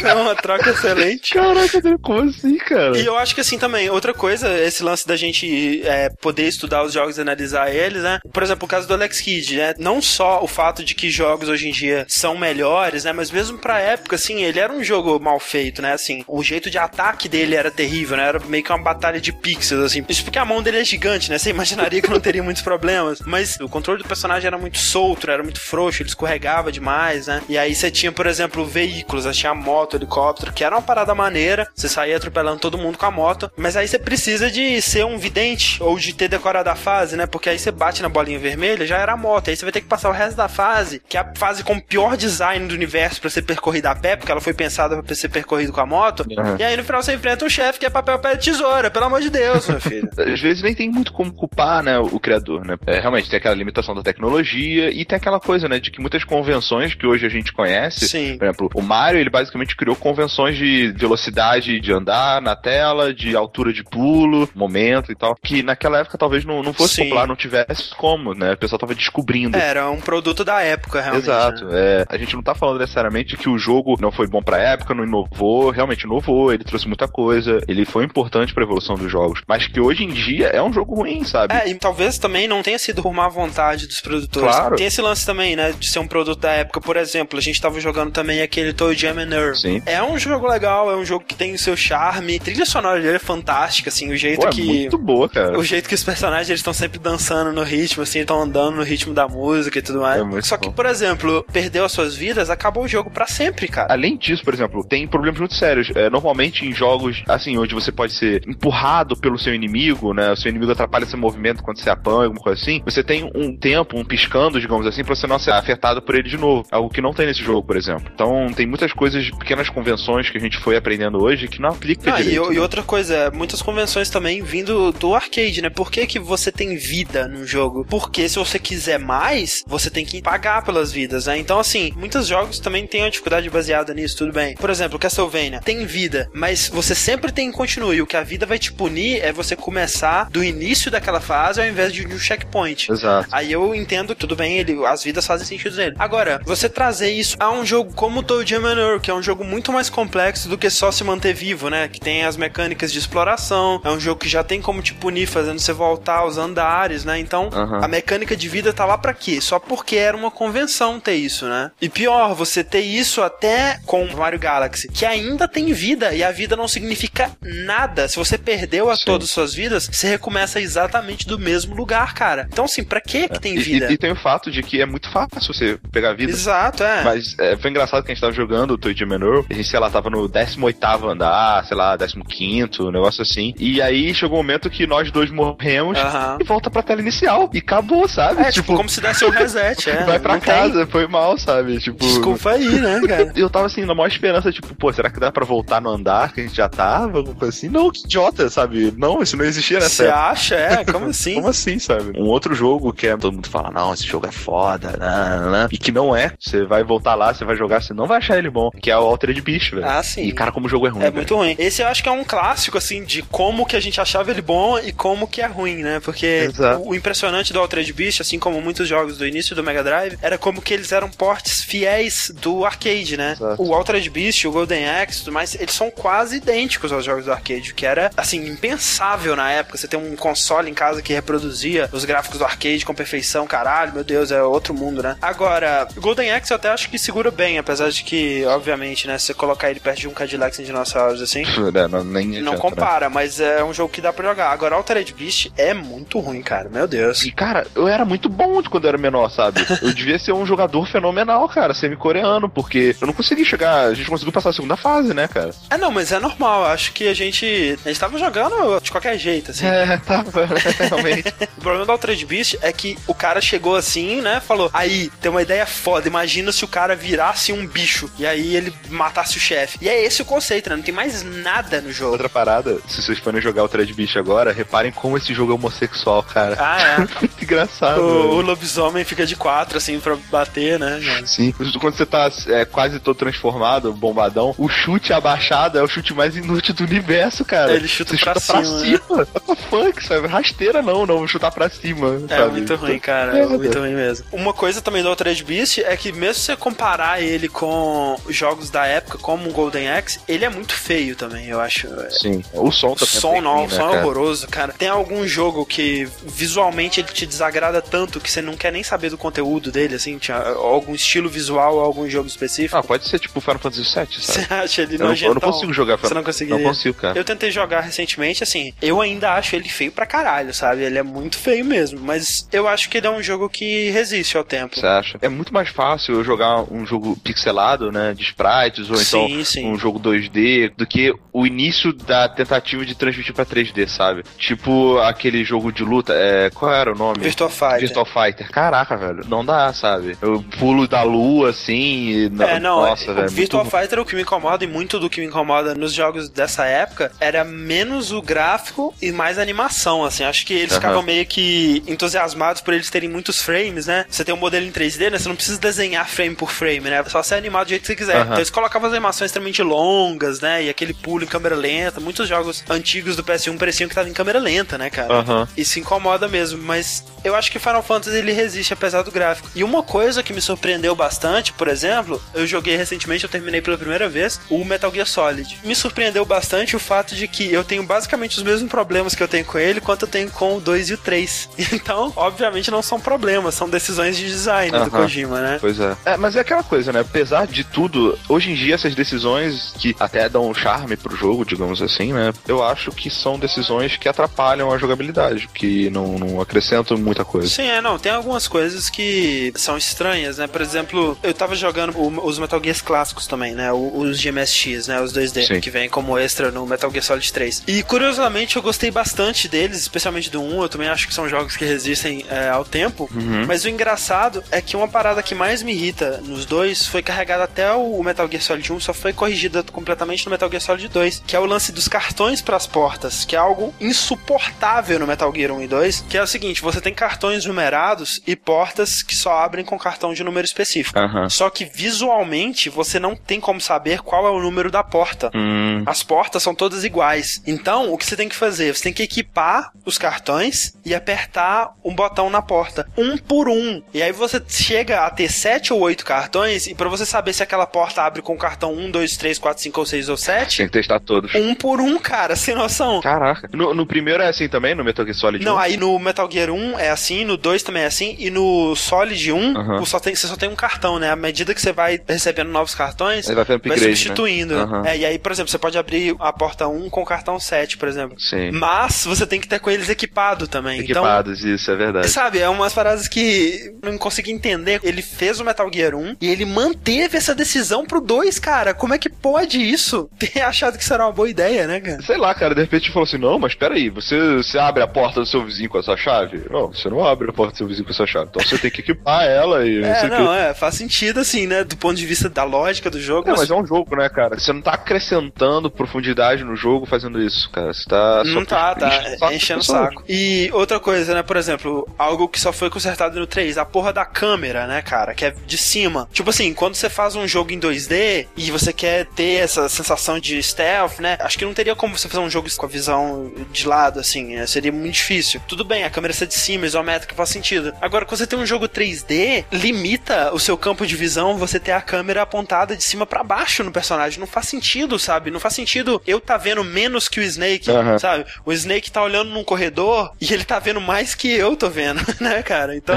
Foi uma troca excelente. Caraca, como assim, cara? E eu acho que assim também, outra coisa, esse lance da gente é, poder estudar os jogos e analisar eles, né? Por exemplo, o caso do Alex Kidd, né? Não só o fato de que jogos hoje em dia são melhores, né? Mas mesmo pra época, assim, ele era um jogo mal feito, né? Assim, o jeito de ataque dele era terrível, né? Era meio que uma batalha de pixels, assim. Isso porque a mão dele é gigante, né? Você imaginaria que não teria muitos problemas. Mas o controle do personagem era muito solto, era muito frouxo, ele escorregava demais, né? E aí você tinha, por exemplo, veículos, você tinha moto moto, helicóptero, que era uma parada maneira, você saía atropelando todo mundo com a moto, mas aí você precisa de ser um vidente ou de ter decorado a fase, né? Porque aí você bate na bolinha vermelha, já era a moto, aí você vai ter que passar o resto da fase, que é a fase com o pior design do universo para ser percorrida a pé, porque ela foi pensada para ser percorrida com a moto, uhum. e aí no final você enfrenta um chefe que é papel, pé tesoura, pelo amor de Deus, meu filho. Às vezes nem tem muito como culpar, né, o criador, né? É, realmente tem aquela limitação da tecnologia e tem aquela coisa, né, de que muitas convenções que hoje a gente conhece, Sim. por exemplo, o Mario, ele basicamente criou convenções de velocidade de andar na tela, de altura de pulo, momento e tal, que naquela época talvez não, não fosse Sim. popular, não tivesse como, né? O pessoal tava descobrindo. Era um produto da época, realmente. Exato. Né? É, a gente não tá falando necessariamente que o jogo não foi bom pra época, não inovou, realmente inovou, ele trouxe muita coisa, ele foi importante pra evolução dos jogos, mas que hoje em dia é um jogo ruim, sabe? É, e talvez também não tenha sido por má vontade dos produtores. Claro. Tem esse lance também, né, de ser um produto da época. Por exemplo, a gente tava jogando também aquele Toy Jam and Earth. Sim. É um jogo legal, é um jogo que tem o seu charme. A trilha sonora dele é fantástica, assim, o jeito Pô, é que. muito boa, cara. O jeito que os personagens eles estão sempre dançando no ritmo, assim, estão andando no ritmo da música e tudo mais. É Só que, por exemplo, perdeu as suas vidas, acabou o jogo para sempre, cara. Além disso, por exemplo, tem problemas muito sérios. É, normalmente em jogos, assim, onde você pode ser empurrado pelo seu inimigo, né? O seu inimigo atrapalha seu movimento quando você apanha, alguma coisa assim. Você tem um tempo, um piscando, digamos assim, pra você não ser afetado por ele de novo. Algo que não tem nesse jogo, por exemplo. Então, tem muitas coisas, pequenas convenções que a gente foi aprendendo hoje que não aplica ah, direito. E, e, outra coisa, muitas convenções também vindo do arcade, né? Por que, que você tem vida no jogo? Porque se você quiser mais, você tem que pagar pelas vidas, né? Então, assim, muitos jogos também têm uma dificuldade baseada nisso, tudo bem. Por exemplo, Castlevania tem vida, mas você sempre tem que continue. O que a vida vai te punir é você começar do início daquela fase ao invés de um checkpoint. Exato. Aí eu entendo, tudo bem, ele, as vidas fazem sentido nele. Agora, você trazer isso a um jogo como Toe Jam Manor, que é um jogo muito mais complexo do que só se manter vivo, né? Que tem as mecânicas de exploração, é um jogo que já tem como te punir fazendo você voltar aos andares, né? Então, uhum. a mecânica de vida tá lá para quê? Só porque era uma convenção ter isso, né? E pior, você ter isso até com Mario Galaxy, que ainda tem vida e a vida não significa nada. Se você perdeu a Sim. todas as suas vidas, você recomeça exatamente do mesmo lugar, cara. Então, assim, pra que que tem vida? E, e, tem o fato de que é muito fácil você pegar vida. Exato, é. Mas é, foi engraçado que a gente tava jogando o Toy Menor, a gente, sei lá, tava no 18 andar, sei lá, 15 um negócio assim. E aí chegou um momento que nós dois morremos e volta pra tela inicial. E acabou, sabe? É, tipo, tipo como se desse um reset, é. Vai pra casa, tem... foi mal, sabe? Tipo. Desculpa aí, né, cara? Eu tava assim, na maior esperança, tipo, pô, será que dá pra voltar no andar que a gente já tava? Alguma coisa assim. Não, que idiota, sabe? Não, isso não existia nessa Você acha? É, como assim? como assim, sabe? Um outro jogo que é, todo mundo fala, não, esse jogo é foda, né, né, e que não é. Você vai voltar lá, você vai jogar, você não vai achar ele bom, que é o Altered Beast, velho. Ah, sim. E cara, como o jogo é ruim. É velho. muito ruim. Esse eu acho que é um clássico, assim, de como que a gente achava ele bom e como que é ruim, né? Porque o, o, impressionante do Altered Beast, assim como muitos jogos do início do Mega Drive, era como que eles eram portes fiéis do arcade, né? Exato. O Altered Beast, o Golden Axe e tudo mais, eles são quase idênticos aos jogos do arcade, que era, assim, impensável na época. Você ter um console em casa que reproduzia os gráficos do arcade com perfeição, caralho, meu Deus, é outro mundo, né? Agora, Golden Axe eu até acho que segura bem, apesar de que, obviamente, né, se você colocar ele perto de um Cadillac sem dinossauros, assim, é, não, nem não né? compara, né? mas é um jogo que dá pra jogar. Agora, Altered Beast é muito ruim, cara, meu Deus. E, cara, eu era muito bom quando eu era menor, sabe? Eu devia ser um jogador fenomenal, cara, semi-coreano, porque eu não consegui chegar, a gente conseguiu passar a segunda fase, né, cara? É, não, mas é normal, acho que a gente, a gente tava jogando de qualquer jeito, assim. É, tava, realmente. o problema do Altered Beast é que o cara chegou assim, né, falou, aí, tem uma ideia foda, imagina se o cara virasse um bicho, e aí ele matasse o chefe. E é esse o conceito, né, não tem mais nada no jogo. Outra parada, se vocês forem jogar o Thread Beast agora, reparem como esse jogo é homossexual, cara. Ah, é. Muito engraçado. O, o, lobisomem fica de quatro, assim, pra bater, né? Sim. Quando você tá é, quase todo transformado, bombadão, o chute abaixado é o chute mais inútil do universo, cara. Ele chuta, pra, chuta cima, pra cima. What the fuck, sabe? Rasteira não, não, chutar pra cima. É sabe? muito ruim, cara. É muito ruim mesmo. Uma coisa também do Altered Beast é que mesmo se você comparar ele com jogos da época, como o Golden Axe, ele é muito feio também, eu acho. Sim. O som também. O som não, o som é horroroso, cara. Tem algum jogo que visualmente ele te desagrada tanto que você não quer nem saber do conteúdo dele, assim, tinha algum estilo visual, algum jogo específico? Ah, pode ser tipo Final Fantasy VII, sabe? Você acha ele eu, eu não consigo jogar Você não conseguiria? Não consigo, cara. Eu tentei jogar recentemente, assim, eu ainda acho ele feio pra caralho, sabe? Ele é muito feio mesmo, mas eu acho que ele é um jogo que resiste ao tempo. Você acha? É muito mais fácil eu jogar um jogo pixelado, né, de sprite, sprites, ou então Sim, sim. um jogo 2D, do que o início da tentativa de transmitir pra 3D, sabe? Tipo aquele jogo de luta, é, qual era o nome? Virtua Fighter. Virtual Fighter. Caraca, velho, não dá, sabe? Eu pulo da lua, assim, e... É, não, nossa, o velho. Virtual muito... Fighter o que me incomoda e muito do que me incomoda nos jogos dessa época era menos o gráfico e mais a animação, assim. Acho que eles ficavam meio que entusiasmados por eles terem muitos frames, né? Você tem um modelo em 3D, né? Você não precisa desenhar frame por frame, né? É só ser animado do jeito que você quiser. Aham. Então eles colocavam as animações extremamente longas, né? E aquele pulo em câmera lenta. Muitos jogos antigos do PS1 pareciam que estavam em câmera lenta, né, cara? Aham. Isso incomoda mesmo, mas eu acho que Final Fantasy ele resiste apesar do gráfico. E uma coisa que me surpreendeu bastante, por exemplo, eu joguei recentemente, eu terminei pela primeira vez, o Metal Gear Solid. Me surpreendeu bastante o fato de que eu tenho basicamente os mesmos problemas que eu tenho com ele quanto eu tenho com o 2 e o 3. Então, obviamente não são problemas, são decisões de design do Aham. Kojima, né? Pois é. é. Mas é aquela coisa, né? Apesar de tudo, hoje em dia essas decisões que até dão um charme pro jogo, digamos assim, né? Eu acho que são decisões que atrapalham a jogabilidade, que não, não acrescentam muita coisa. Sim, é, não. Tem algumas coisas que são estranhas, né? Por exemplo, eu tava jogando o- os Metal Gears clássicos também, né? Os de MSX, né? Os 2D, Sim. que vêm como extra no Metal Gear Solid 3. E curiosamente eu gostei bastante deles, especialmente do 1. Eu também acho que são jogos que resistem é, ao tempo. Mas o engraçado é que uma parada que mais me irrita nos dois foi carregada até o Metal Gear Solid 1, só foi corrigida completamente no Metal Gear Solid 2, que é o lance dos cartões pras portas, que é algo insuportável no Metal Gear 1 e 2, que é o seguinte, você tem cartões numerados e portas que só abrem com cartão de número específico. Aham. Só que visualmente você não tem como saber qual é o número da porta. Hum. As portas são todas iguais. Então, o que você tem que fazer? Você tem que equipar os cartões e apertar um botão na porta, um por um. E aí você chega a ter sete ou oito cartões, e pra você saber se aquela porta abre com o cartão 1, 2, 3, 4, 5 ou 6 ou 7, Tem que testar todos. um por um, cara, sem noção. Caraca. No, no primeiro é assim também, no Metal Gear Solid Não, 1? aí no Metal Gear 1 é assim, no 2 também é assim, e no Solid 1 Aham. o só tem, você só tem um cartão, né? À medida que você vai recebendo novos cartões, Aí vai vai né? substituindo. Aham. É, e aí, por exemplo, você pode abrir a porta 1 com o cartão 7, por exemplo. Sim. Mas você tem que ter com eles equipado também. Equipados, isso, é Então, verdade. sabe, é umas paradas que eu não consegui entender. Ele fez o Metal Gear 1 e ele manteve essa decisão pro 2, cara. Como é que pode isso? Ter achado que isso era uma boa ideia, né, cara? Sei lá, cara, de repente falou assim: não, mas peraí, você, você abre a porta do seu vizinho com essa chave? Não, você não abre a porta do seu vizinho com essa chave. Então você tem que equipar ela e não É, não, quê. é, faz sentido assim, né? Do ponto de vista da lógica do jogo. É, mas é um jogo, né, cara? Você não tá acrescentando profundidade no jogo fazendo isso, cara. Você tá só Não tá, tá enchendo o saco enchendo o saco. E outra coisa, né, por exemplo, algo que só foi consertado no 3, a porra da câmera, né, cara, que é de cima. Tipo assim, quando você faz um jogo em 2D e você quer ter essa sensação de stealth, né, acho que não teria como você fazer um jogo com a visão de lado, assim, né, seria muito difícil. Tudo bem, a câmera ser de cima, isométrica, faz sentido. Agora, quando você tem um jogo 3D, limita o seu campo de visão você ter a câmera apontada de cima pra baixo no personagem. Não faz sentido, sabe? Não faz sentido eu tá vendo menos que o Snake, Aham. sabe? O Snake tá olhando num corredor e ele tá vendo mais que eu tô vendo, né, cara? Então.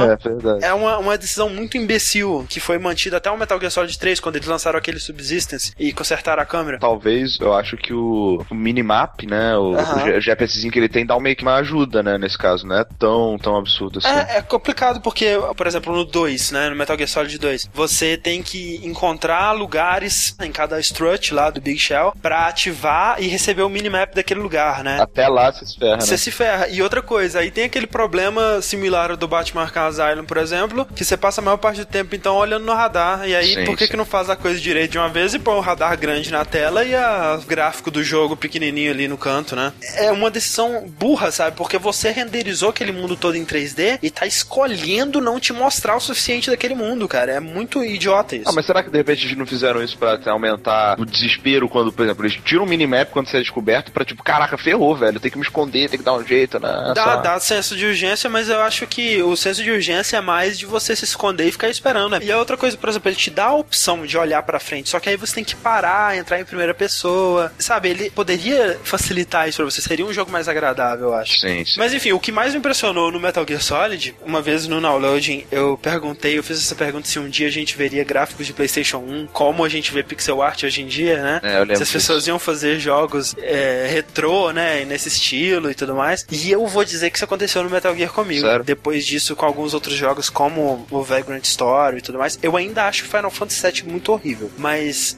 É. É uma, uma decisão muito imbecil que foi mantida até o Metal Gear Solid 3, quando eles lançaram aquele Subsistence e consertaram a câmera. Talvez, eu acho que o, o minimap, né, o, o GPSzinho que ele tem dá meio que uma ajuda, né, nesse caso, não é tão, tão absurdo assim. É, é complicado porque, por exemplo, no 2, né, no Metal Gear Solid 2, você tem que encontrar lugares em cada strut lá do Big Shell pra ativar e receber o minimap daquele lugar, né? Até lá você se ferra, né? Você se ferra. E outra coisa, aí tem aquele problema similar ao do Batman Arkham Asylum, por exemplo, que você passa a maior parte do tempo, então, olhando no radar. E aí, Sim, por que, sim. que não faz a coisa direito de uma vez e põe o radar grande na tela e o gráfico do jogo pequenininho ali no canto, né? É uma decisão burra, sabe? Porque você renderizou aquele mundo todo em 3D e tá escolhendo não te mostrar o suficiente daquele mundo, cara. É muito idiota isso. Ah, mas será que de repente eles não fizeram isso pra aumentar o desespero quando, por exemplo, eles tiram um minimap quando você é descoberto pra tipo, caraca, ferrou, velho, tem que me esconder, tem que dar um jeito, né? Dá, Só- dá senso de urgência, mas eu acho que o senso de urgência é mais de você se esconder e ficar esperando. Né? E a outra coisa, por exemplo, ele te dá a opção de olhar pra frente, só que aí você tem que parar, entrar em primeira pessoa. Sabe, ele poderia facilitar isso pra você, seria um jogo mais agradável, eu acho. Sim, sim. Mas enfim, o que mais me impressionou no Metal Gear Solid, uma vez no downloading, eu perguntei, eu fiz essa pergunta se um dia a gente veria gráficos de PlayStation 1, como a gente vê pixel art hoje em dia, né? É, eu lembro se as pessoas iam fazer jogos é, retrô, né, nesse estilo e tudo mais. E eu vou dizer que isso aconteceu no Metal Gear comigo. Sério? Depois disso, com alguns outros jogos, como o Vagrant Story e tudo mais, eu ainda acho Final Fantasy VII muito horrível. mas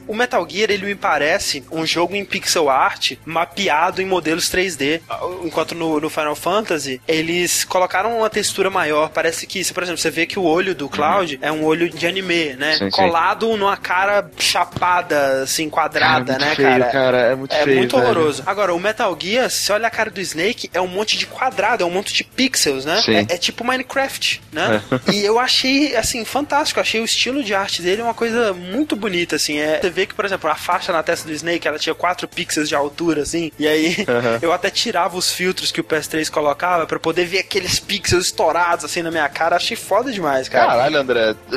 o Metal Gear, ele me parece um jogo em pixel art mapeado em modelos 3D. Enquanto no, no Final Fantasy, eles colocaram uma textura maior. Parece que, se, por exemplo, você vê que o olho do Cloud uhum. é um olho de anime, né? Sim, Colado sim. numa cara chapada, assim, quadrada, cara, né, feio, cara? cara? É muito é feio. É muito horroroso. Agora, o Metal Gear, se olha a cara do Snake, é um monte de quadrado, é um monte de pixels, né? É, é, tipo Minecraft, né? É. E eu achei, assim, fantástico. Achei o estilo de arte dele uma coisa muito bonita, assim. É, você vê que, por exemplo, a faixa na testa do Snake, ela tinha 4 pixels de altura, assim. E aí uhum. eu até tirava os filtros que o PS3 colocava para poder ver aqueles pixels estourados, assim, na minha cara. Achei foda demais, cara. Caralho, André.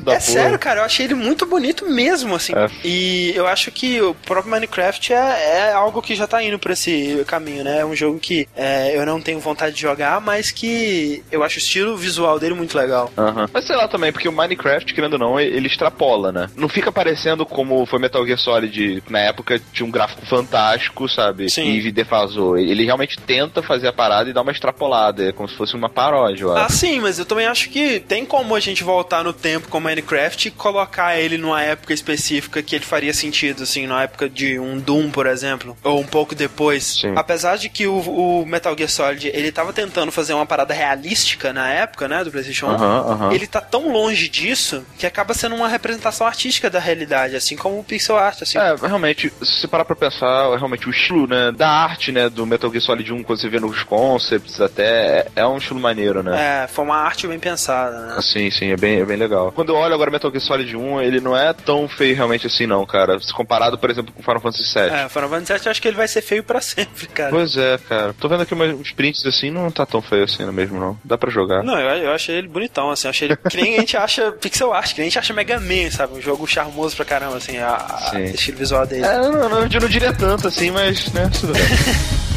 da é porra. sério, cara. Eu achei ele muito bonito mesmo, assim. É. E eu acho que o próprio Minecraft é, é algo que já tá indo por esse caminho, né? É um jogo que é, eu não tenho vontade de jogar, mas que eu acho o estilo visual dele muito legal. Uhum. Mas sei lá também, porque o Minecraft, querendo ou não, ele extrapola, né? Não fica parecendo como foi Metal Gear Solid na época, tinha um gráfico fantástico, sabe? Sim. E defasou. Ele realmente tenta fazer a parada e dar uma extrapolada. É como se fosse uma paródia. Ah, sim, mas eu também acho que tem como a gente voltar no tempo com Minecraft e colocar ele numa época específica que ele faria sentido, assim, na época de um Doom, por exemplo, ou um pouco depois. Sim. Apesar de que o, o, Metal Gear Solid, ele tava tentando fazer uma parada realística na época, né, do PlayStation 1, uh -huh, uh -huh. ele tá tão longe disso que acaba sendo uma representação artística da realidade, assim como o pixel art, assim. É, realmente, se você parar pra pensar, realmente o estilo, né, da arte, né, do Metal Gear Solid 1, quando você vê nos concepts até, é, é um estilo maneiro, né? É, foi uma arte bem pensada, né? Sim, sim, é bem, é bem legal. Quando eu olho agora Metal Gear Solid 1, ele não é tão feio realmente assim, não, cara. Se comparado, por exemplo, com Final Fantasy VII. É, Final Fantasy VII eu acho que ele vai ser feio pra sempre, cara. Pois é, cara. Tô vendo aqui uns prints assim, não tá tão feio assim mesmo, não. Dá pra jogar. Não, eu, eu achei ele bonitão, assim. achei ele que nem a gente acha pixel art, que nem a gente acha Mega Man, sabe? Jogo charmoso pra caramba, assim, a, a estilo visual dele. É, não, não, eu não diria tanto assim, mas, né, tudo bem.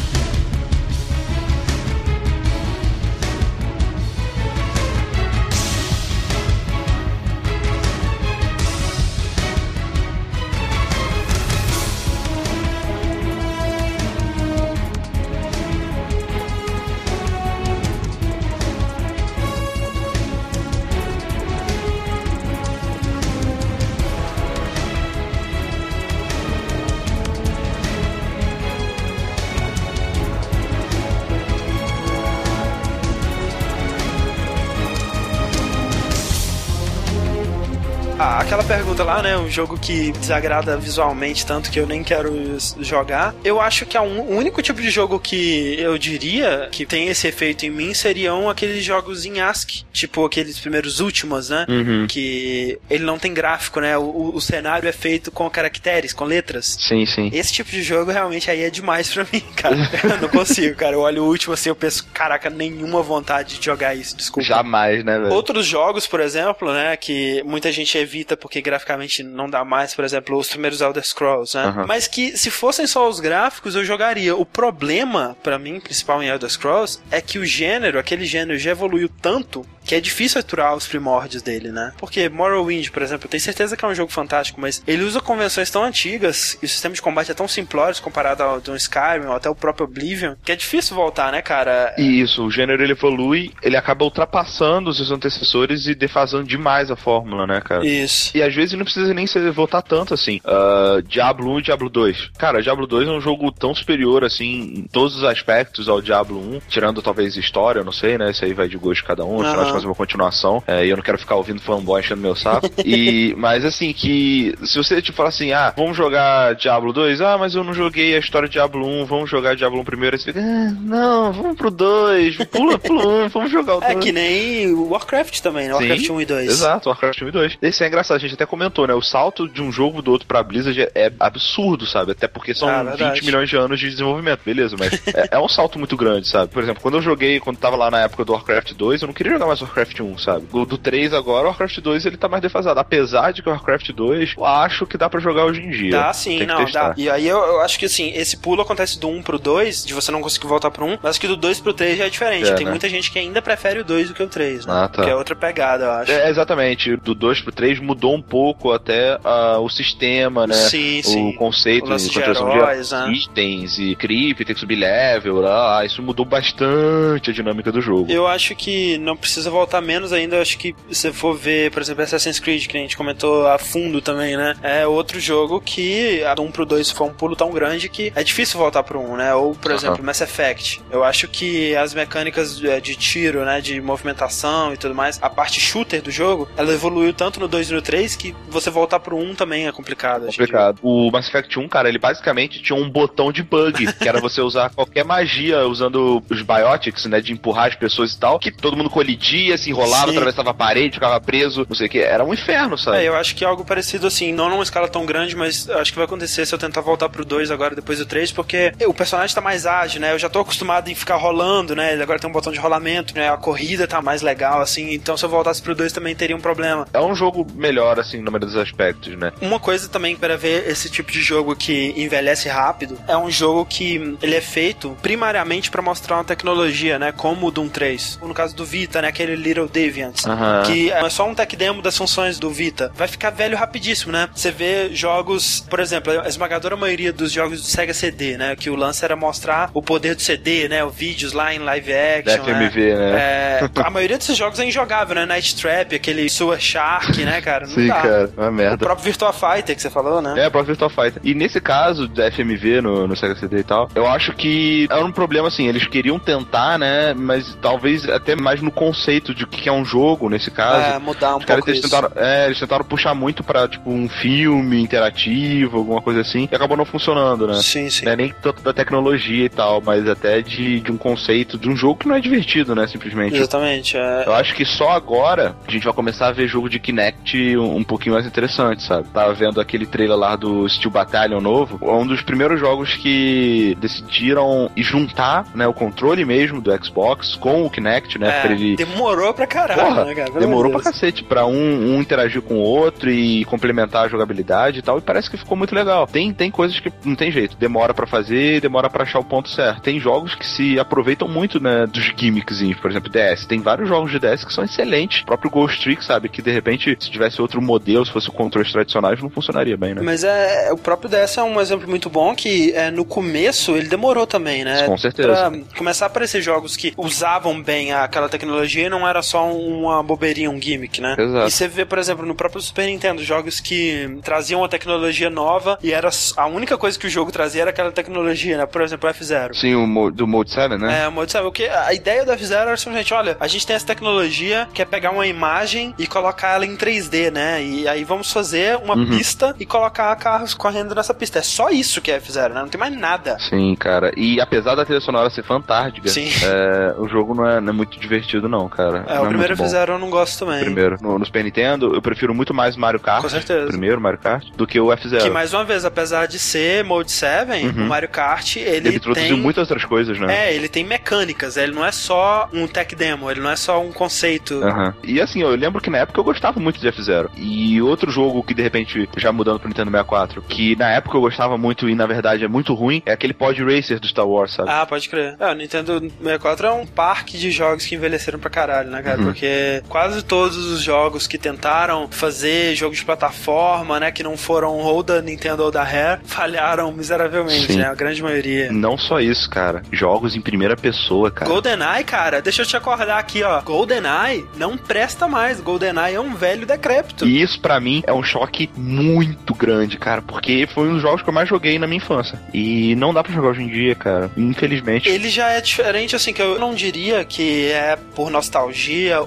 né? Um jogo que desagrada visualmente tanto que eu nem quero jogar. Eu acho que um, o único tipo de jogo que eu diria que tem esse efeito em mim seriam aqueles jogos em ASCII, tipo aqueles primeiros últimos, né? Uhum. Que ele não tem gráfico, né? O, o, cenário é feito com caracteres, com letras. Sim, sim. Esse tipo de jogo realmente aí é demais pra mim, cara. eu não consigo, cara. Eu olho o último assim, eu penso, caraca, nenhuma vontade de jogar isso, desculpa. Jamais, né, velho? Outros jogos, por exemplo, né, que muita gente evita porque graficamente não dá mais, por exemplo, os primeiros Elder Scrolls, né? Uhum. Mas que se fossem só os gráficos, eu jogaria. O problema, para mim, principal em Elder Scrolls, é que o gênero, aquele gênero já evoluiu tanto que é difícil aturar os primórdios dele, né? Porque Morrowind, por exemplo, eu tenho certeza que é um jogo fantástico, mas ele usa convenções tão antigas e o sistema de combate é tão simplório comparado ao do Skyrim ou até o próprio Oblivion, que é difícil voltar, né, cara? E isso, o gênero ele evolui, ele acaba ultrapassando os seus antecessores e defasando demais a fórmula, né, cara? Isso. E às vezes não precisa nem voltar tanto assim. Uh, Diablo 1 e Diablo 2. Cara, Diablo 2 é um jogo tão superior, assim, em todos os aspectos ao Diablo 1, tirando talvez história, eu não sei, né? Isso aí vai de gosto de cada um, uhum fazer uma continuação. É, e eu não quero ficar ouvindo fanboy enchendo meu saco. e, mas assim, que se você tipo falar assim, ah, vamos jogar Diablo 2, ah, mas eu não joguei a história de Diablo 1, vamos jogar Diablo 1 primeiro, aí você fica, ah, não, vamos pro 2, pula pro 1, vamos jogar o 2. É que nem Warcraft também, né? Warcraft Sim, 1 e 2. Exato, Warcraft 1 e 2. Esse é engraçado, a gente até comentou, né? O salto de um jogo do outro pra Blizzard é absurdo, sabe? Até porque são ah, 20 milhões de anos de desenvolvimento, beleza, mas é, é, um salto muito grande, sabe? Por exemplo, quando eu joguei, quando tava lá na época do Warcraft 2, eu não queria jogar mais Warcraft 1, sabe? Do, do 3 agora, o Warcraft 2 ele tá mais defasado. Apesar de que o Warcraft 2 eu acho que dá para jogar hoje em dia. Dá sim, não, dá. E aí eu, eu, acho que assim, esse pulo acontece do 1 pro 2, de você não conseguir voltar pro 1, mas que do 2 pro 3 já é diferente. É, Tem né? muita gente que ainda prefere o 2 do que o 3, né? Ah, tá. Que é outra pegada, eu acho. É, exatamente. Do 2 pro 3 mudou um pouco até uh, o sistema, né? Sim, sim. O conceito o de construção de, heróis, de itens e creep, tem que subir level, ah, isso mudou bastante a dinâmica do jogo. Eu acho que não precisa voltar voltar menos ainda, acho que se for ver, por exemplo, Assassin's Creed, que a gente comentou a fundo também, né? É outro jogo que do 1 pro 2 foi um pulo tão grande que é difícil voltar pro 1, né? Ou, por exemplo, Mass Effect. Eu acho que as mecânicas é, de tiro, né, de movimentação e tudo mais, a parte shooter do jogo, ela evoluiu tanto no 2 e no 3 que você voltar pro 1 também é complicado. Complicado. O Mass Effect 1, cara, ele basicamente tinha um botão de bug, que era você usar qualquer magia usando os biotics, né, de empurrar as pessoas e tal, que todo mundo colidia, se enrolava, Sim. atravessava a parede, ficava preso, não sei o que. Era um inferno, sabe? É, eu acho que é algo parecido assim, não numa escala tão grande, mas acho que vai acontecer se eu tentar voltar pro 2 agora depois do 3, porque o personagem tá mais ágil, né? Eu já tô acostumado em ficar rolando, né? Ele agora tem um botão de rolamento, né? A corrida tá mais legal, assim. Então se eu voltasse pro 2 também teria um problema. É um jogo melhor, assim, no maioria dos aspectos, né? Uma coisa também para ver esse tipo de jogo que envelhece rápido é um jogo que ele é feito primariamente para mostrar uma tecnologia, né? Como o Doom 3. No caso do Vita, né? Aquele Little Deviants. Uhum. Que é só um tech demo das funções do Vita. Vai ficar velho rapidíssimo, né? Você vê jogos, por exemplo, a esmagadora maioria dos jogos do Sega CD, né? Que o lance era mostrar o poder do CD, né? O vídeos lá em live action. Da FMV, né? né? É, a maioria desses jogos é injogável, né? Night Trap, aquele Sewer Shark, né, cara? Não Sim, dá. cara, é uma merda. O próprio Virtua Fighter que você falou, né? É, o próprio Virtua Fighter. E nesse caso da FMV no, no Sega CD e tal, eu acho que era um problema assim, eles queriam tentar, né? Mas talvez até mais no conceito de o que é um jogo, nesse caso. É, mudar um pouco eles tentaram, é, eles tentaram puxar muito pra, tipo, um filme interativo, alguma coisa assim, e acabou não funcionando, né? Sim, sim. Não é nem tanto da tecnologia e tal, mas até de, de um conceito de um jogo que não é divertido, né? Simplesmente. Exatamente. É... Eu acho que só agora a gente vai começar a ver jogo de Kinect um, um pouquinho mais interessante, sabe? Tava vendo aquele trailer lá do Steel Battalion novo, um dos primeiros jogos que decidiram juntar, né, o controle mesmo do Xbox com o Kinect, né? É, ele... Demorou pra caralho, Porra, né, cara? demorou pra cacete pra um, um, interagir com o outro e complementar a jogabilidade e tal, e parece que ficou muito legal. Tem, tem coisas que não tem jeito, demora para fazer, demora para achar o ponto certo. Tem jogos que se aproveitam muito, né, dos gimmicks, por exemplo, DS. Tem vários jogos de DS que são excelentes. O próprio Ghost Trick, sabe, que de repente, se tivesse outro modelo, se fosse controles tradicionais, não funcionaria bem, né? Mas é, o próprio DS é um exemplo muito bom que é, no começo ele demorou também, né? Com certeza. Pra começar a aparecer jogos que usavam bem aquela tecnologia e não era só uma bobeirinha, um gimmick, né? Exato. E você vê, por exemplo, no próprio Super Nintendo, jogos que traziam uma tecnologia nova e era a única coisa que o jogo trazia era aquela tecnologia, né? Por exemplo, o F0. Sim, o mo do Mode 7, né? É, o Mode 7. Porque a ideia do F0 era simplesmente, olha, a gente tem essa tecnologia que é pegar uma imagem e colocar ela em 3D, né? E aí vamos fazer uma uhum. pista e colocar carros correndo nessa pista. É só isso que é F0, né? Não tem mais nada. Sim, cara. E apesar da trilha sonora ser fantástica, é, o jogo não é, não é, muito divertido, não, cara. É, não o é primeiro F0 eu não gosto também. Primeiro. No, no Super Nintendo, eu prefiro muito mais Mario Kart. Com certeza. Primeiro Mario Kart, do que o F0. Que mais uma vez, apesar de ser Mode 7, uhum. o Mario Kart, ele. Ele introduziu tem... muitas outras coisas, né? É, ele tem mecânicas, ele não é só um tech demo, ele não é só um conceito. Uhum. E assim, eu lembro que na época eu gostava muito de F0. E outro jogo que de repente, já mudando pro Nintendo 64, que na época eu gostava muito e na verdade é muito ruim, é aquele Pod Racer do Star Wars, sabe? Ah, pode crer. É, o Nintendo 64 é um parque de jogos que envelheceram pra caralho, né, cara? Uhum. Porque quase todos os jogos que tentaram fazer jogos de plataforma, né, que não foram ou da Nintendo ou da Rare, falharam miseravelmente, Sim. né? A grande maioria. Não só isso, cara. Jogos em primeira pessoa, cara. GoldenEye, cara, deixa eu te acordar aqui, ó. GoldenEye não presta mais. GoldenEye é um velho decrépito. E isso para mim é um choque muito grande, cara, porque foi um dos jogos que eu mais joguei na minha infância. E não dá para jogar hoje em dia, cara. Infelizmente. Ele já é diferente, assim, que eu não diria que é por nostalgia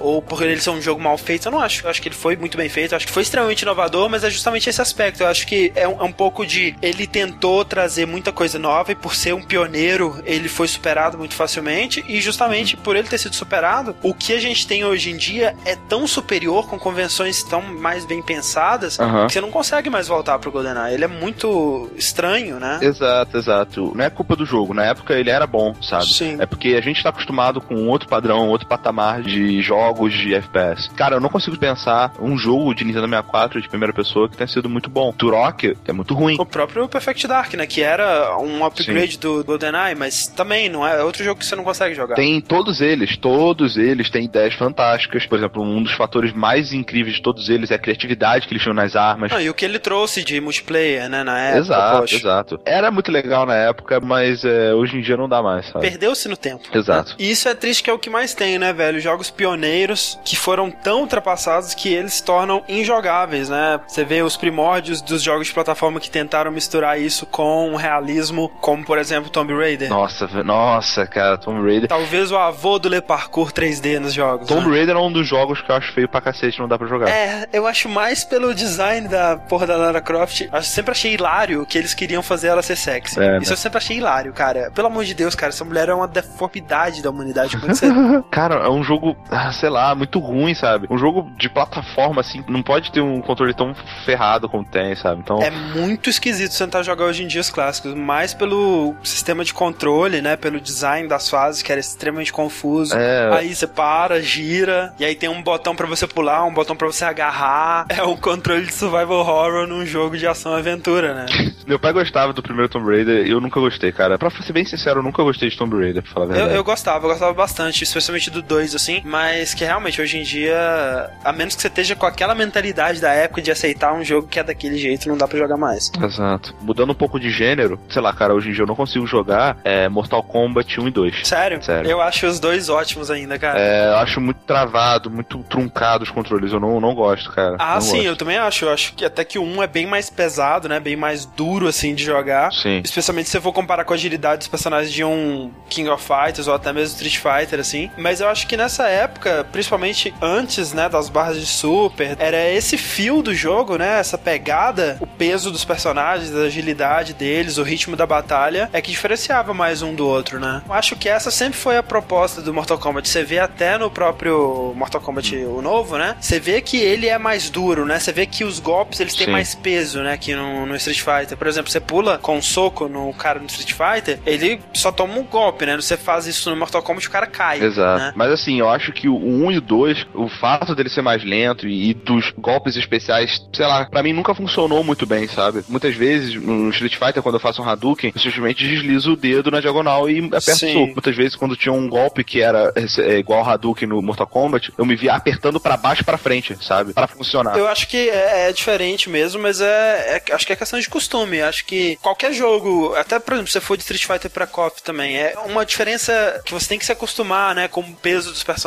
ou por ele ser um jogo mal feito. Eu não acho. Eu acho que ele foi muito bem feito. Eu acho que foi extremamente inovador, mas é justamente esse aspecto. Eu acho que é um, é um pouco de. Ele tentou trazer muita coisa nova e por ser um pioneiro, ele foi superado muito facilmente. E justamente por ele ter sido superado, o que a gente tem hoje em dia é tão superior, com convenções tão mais bem pensadas, uhum. que você não consegue mais voltar pro GoldenEye. Ele é muito estranho, né? Exato, exato. Não é culpa do jogo. Na época ele era bom, sabe? Sim. É porque a gente tá acostumado com outro padrão, outro patamar de jogos de FPS. Cara, eu não consigo pensar um jogo de Nintendo 64 de primeira pessoa que tenha sido muito bom. Turok é muito ruim. O próprio Perfect Dark, né? Que era um upgrade Sim. do GoldenEye, mas também não é, é outro jogo que você não consegue jogar. Tem todos eles, todos eles têm ideias fantásticas. Por exemplo, um dos fatores mais incríveis de todos eles é a criatividade que eles tinham nas armas. E o que ele trouxe de multiplayer, né, na época. Exato, exato. Era muito legal na época, mas é, hoje em dia não dá mais, sabe? Perdeu-se no tempo. Exato. E isso é triste que é o que mais tem, né, velho? Jogos jogos pioneiros que foram tão ultrapassados que eles se tornam injogáveis, né? Você vê os primórdios dos jogos de plataforma que tentaram misturar isso com um realismo, como por exemplo Tomb Raider. Nossa, nossa, cara, Tomb Raider. Talvez o avô do Le Parkour 3D nos jogos. Tomb né? Raider é um dos jogos que eu acho feio pra cacete, não dá pra jogar. É, eu acho mais pelo design da porra da Lara Croft. Eu sempre achei hilário que eles queriam fazer ela ser sexy. É, Isso né? eu sempre achei hilário, cara. Pelo amor de Deus, cara, essa mulher é uma deformidade da humanidade. Cara, é um jogo, ah, sei lá, muito ruim, sabe? Um jogo de plataforma, assim, não pode ter um controle tão ferrado como tem, sabe? Então. É muito esquisito tentar jogar hoje em dia os clássicos, mais pelo sistema de controle, né? Pelo design das fases, que era extremamente confuso. É. Aí você para, gira, e aí tem um botão pra você pular, um botão pra você agarrar. É um controle de survival horror num jogo de ação e aventura, né? Meu pai gostava do primeiro Tomb Raider e eu nunca gostei, cara. Pra ser bem sincero, eu nunca gostei de Tomb Raider, pra falar a Eu, verdade. eu gostava, eu gostava bastante, especialmente do 2, assim, mas que realmente hoje em dia, a menos que você esteja com aquela mentalidade da época de aceitar um jogo que é daquele jeito, não dá pra jogar mais. Exato. Mudando um pouco de gênero, sei lá, cara, hoje em dia eu não consigo jogar é, Mortal Kombat 1 e 2. Sério? Sério. Eu acho os dois ótimos ainda, cara. É, eu acho muito travado, muito truncado os controles. Eu não, não gosto, cara. Ah, Não sim, gosto. eu também acho. Eu acho que até que o 1 é bem mais pesado, né? Bem mais duro, assim, de jogar. Sim. Especialmente se você for comparar com a agilidade dos personagens de um King of Fighters ou até mesmo Street Fighter, assim. Mas eu acho que nessa época, principalmente antes, né, das barras de super, era esse fio do jogo, né? Essa pegada, o peso dos personagens, a agilidade deles, o ritmo da batalha, é que diferenciava mais um do outro, né? Eu acho que essa sempre foi a proposta do Mortal Kombat. Você vê até no próprio Mortal Kombat o novo, né? Você vê que ele é mais duro, né? Você vê que os golpes eles têm Sim. mais peso, né? Que no, no Street Fighter. Por exemplo, você pula com um soco no cara no Street Fighter, ele só toma um golpe, né? Você faz isso no Mortal Kombat, o cara cai. Exato. Né? Mas assim, eu acho que o 1 e o 2, o fato dele ser mais lento e, e dos golpes especiais, sei lá, pra mim nunca funcionou muito bem, sabe? Muitas vezes no Street Fighter, quando eu faço um Hadouken, eu simplesmente deslizo o dedo na diagonal e aperto Sim. o. Muitas vezes, quando tinha um golpe que era é, igual ao Hadouken no Mortal Kombat, eu me via apertando pra baixo e pra frente, sabe? Pra funcionar. Eu acho que é, é diferente mesmo, mas é, é- Acho que é questão de costume. Acho que qualquer jogo, até por exemplo, se você for de Street Fighter pra KOF também, é uma diferença que você tem que se acostumar, né? Com o peso dos personagens,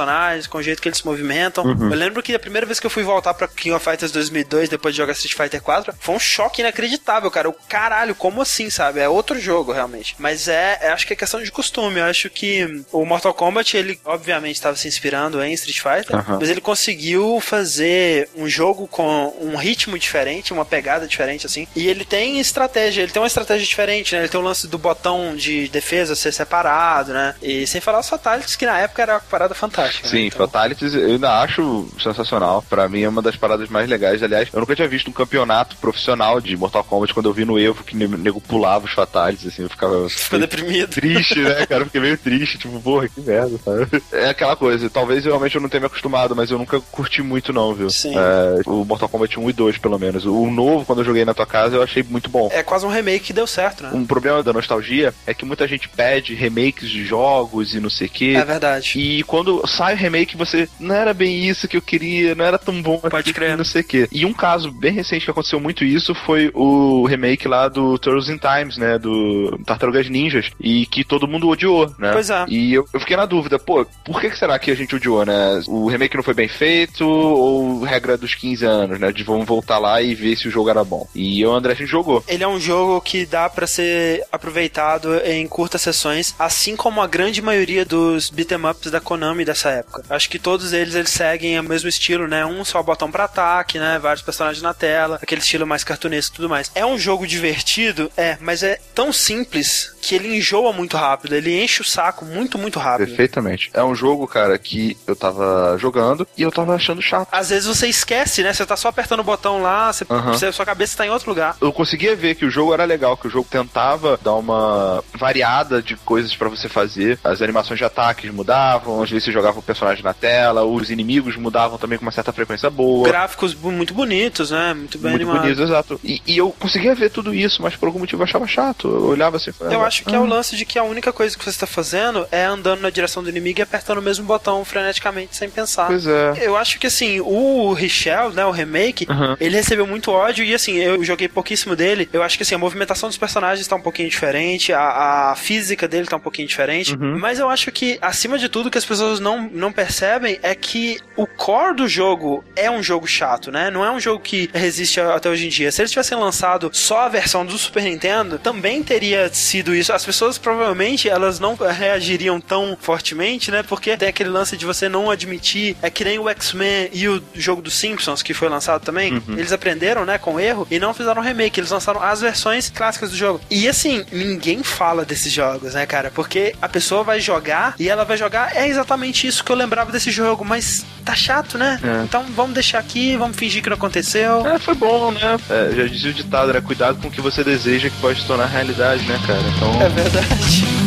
com o jeito que eles se movimentam. Uhum. Eu lembro que a primeira vez que eu fui voltar pra King of Fighters 2002, depois de jogar Street Fighter 4, foi um choque inacreditável, cara. O caralho, como assim, sabe? É outro jogo, realmente. Mas é, é- acho que é questão de costume. Eu acho que o Mortal Kombat, ele obviamente estava se inspirando em Street Fighter, Aham. mas ele conseguiu fazer um jogo com um ritmo diferente, uma pegada diferente, assim. E ele tem estratégia, ele tem uma estratégia diferente, né? Ele tem o lance do botão de defesa ser separado, né? E sem falar os fatalities, que na época era uma parada fantástica. Né? Sim, Então, Fatalities eu ainda acho sensacional. Pra mim é uma das paradas mais legais. Aliás, eu nunca tinha visto um campeonato profissional de Mortal Kombat quando eu vi no Evo que o nego pulava os Fatalities, assim, eu ficava. Ficou deprimido. triste, né, cara? Eu fiquei meio triste, tipo, porra, que merda, sabe? É aquela coisa, talvez eu realmente eu não tenha me acostumado, mas eu nunca curti muito, não, viu? Sim. É, o Mortal Kombat 1 e 2, pelo menos. O novo, quando eu joguei na tua casa, eu achei muito bom. É quase um remake que deu certo, né? Um problema da nostalgia é que muita gente pede remakes de jogos e não sei o quê. É verdade. E quando sai o remake, você não era bem isso que eu queria, não era tão bom Pode assim, crer. não sei o quê. E um caso bem recente que aconteceu muito isso foi o remake lá do Turtles in Times, né? Do Tartarugas Ninjas. E que todo mundo odiou, né? Pois é. E eu, eu fiquei na dúvida, pô, por que, que será que a gente odiou, né? O remake não foi bem feito ou regra dos 15 anos, né? De vamos voltar lá e ver se o jogo era bom. E e o André a gente jogou. Ele é um jogo que dá pra ser aproveitado em curtas sessões, assim como a grande maioria dos beat'em ups da Konami dessa época. Acho que todos eles eles seguem o mesmo estilo, né? Um só botão pra ataque, né? Vários personagens na tela, aquele estilo mais cartunesco e tudo mais. É um jogo divertido, é, mas é tão simples que ele enjoa muito rápido, ele enche o saco muito, muito rápido. Perfeitamente. É um jogo, cara, que eu tava jogando e eu tava achando chato. Às vezes você esquece, né? Você tá só apertando o botão lá, você, Aham. você- sua cabeça tá em outro lugar. eu conseguia ver que o jogo era legal, que o jogo tentava dar uma variada de coisas pra você fazer. As animações de ataques mudavam, às vezes você jogava o personagem na tela, os inimigos mudavam também com uma certa frequência boa. Gráficos muito bonitos, né? Muito bem muito animados. bonitos, exato. E, e eu conseguia ver tudo isso, mas por algum motivo eu achava chato. Eu olhava assim falava, Eu acho que é "Ah, o lance de que a única coisa que você está fazendo é andando na direção do inimigo e apertando o mesmo botão freneticamente sem pensar. Pois é. Eu acho que assim, o Richel, né, o remake, Uhum. ele recebeu muito ódio e assim, eu joguei pouquíssimo dele. Eu acho que assim, a movimentação dos personagens tá um pouquinho diferente, a, a física dele tá um pouquinho diferente, Uhum. mas eu acho que acima de tudo que as pessoas não não, não percebem é que o core do jogo é um jogo chato, né? Não é um jogo que resiste até hoje em dia. Se eles tivessem lançado só a versão do Super Nintendo, também teria sido isso. As pessoas provavelmente elas não reagiriam tão fortemente, né? Porque tem aquele lance de você não admitir. É que nem o X-Men e o jogo dos Simpsons, que foi lançado também. Uhum. Eles aprenderam, né, com erro e não fizeram remake. Eles lançaram as versões clássicas do jogo. E assim, ninguém fala desses jogos, né, cara? Porque a pessoa vai jogar e ela vai jogar. É exatamente isso que eu lembrava desse jogo, mas tá chato, né? É. Então vamos deixar aqui, vamos fingir que não aconteceu. É, foi bom, né? É, já dizia o ditado, né? Cuidado com o que você deseja que pode se tornar realidade, né, cara? Então... É verdade.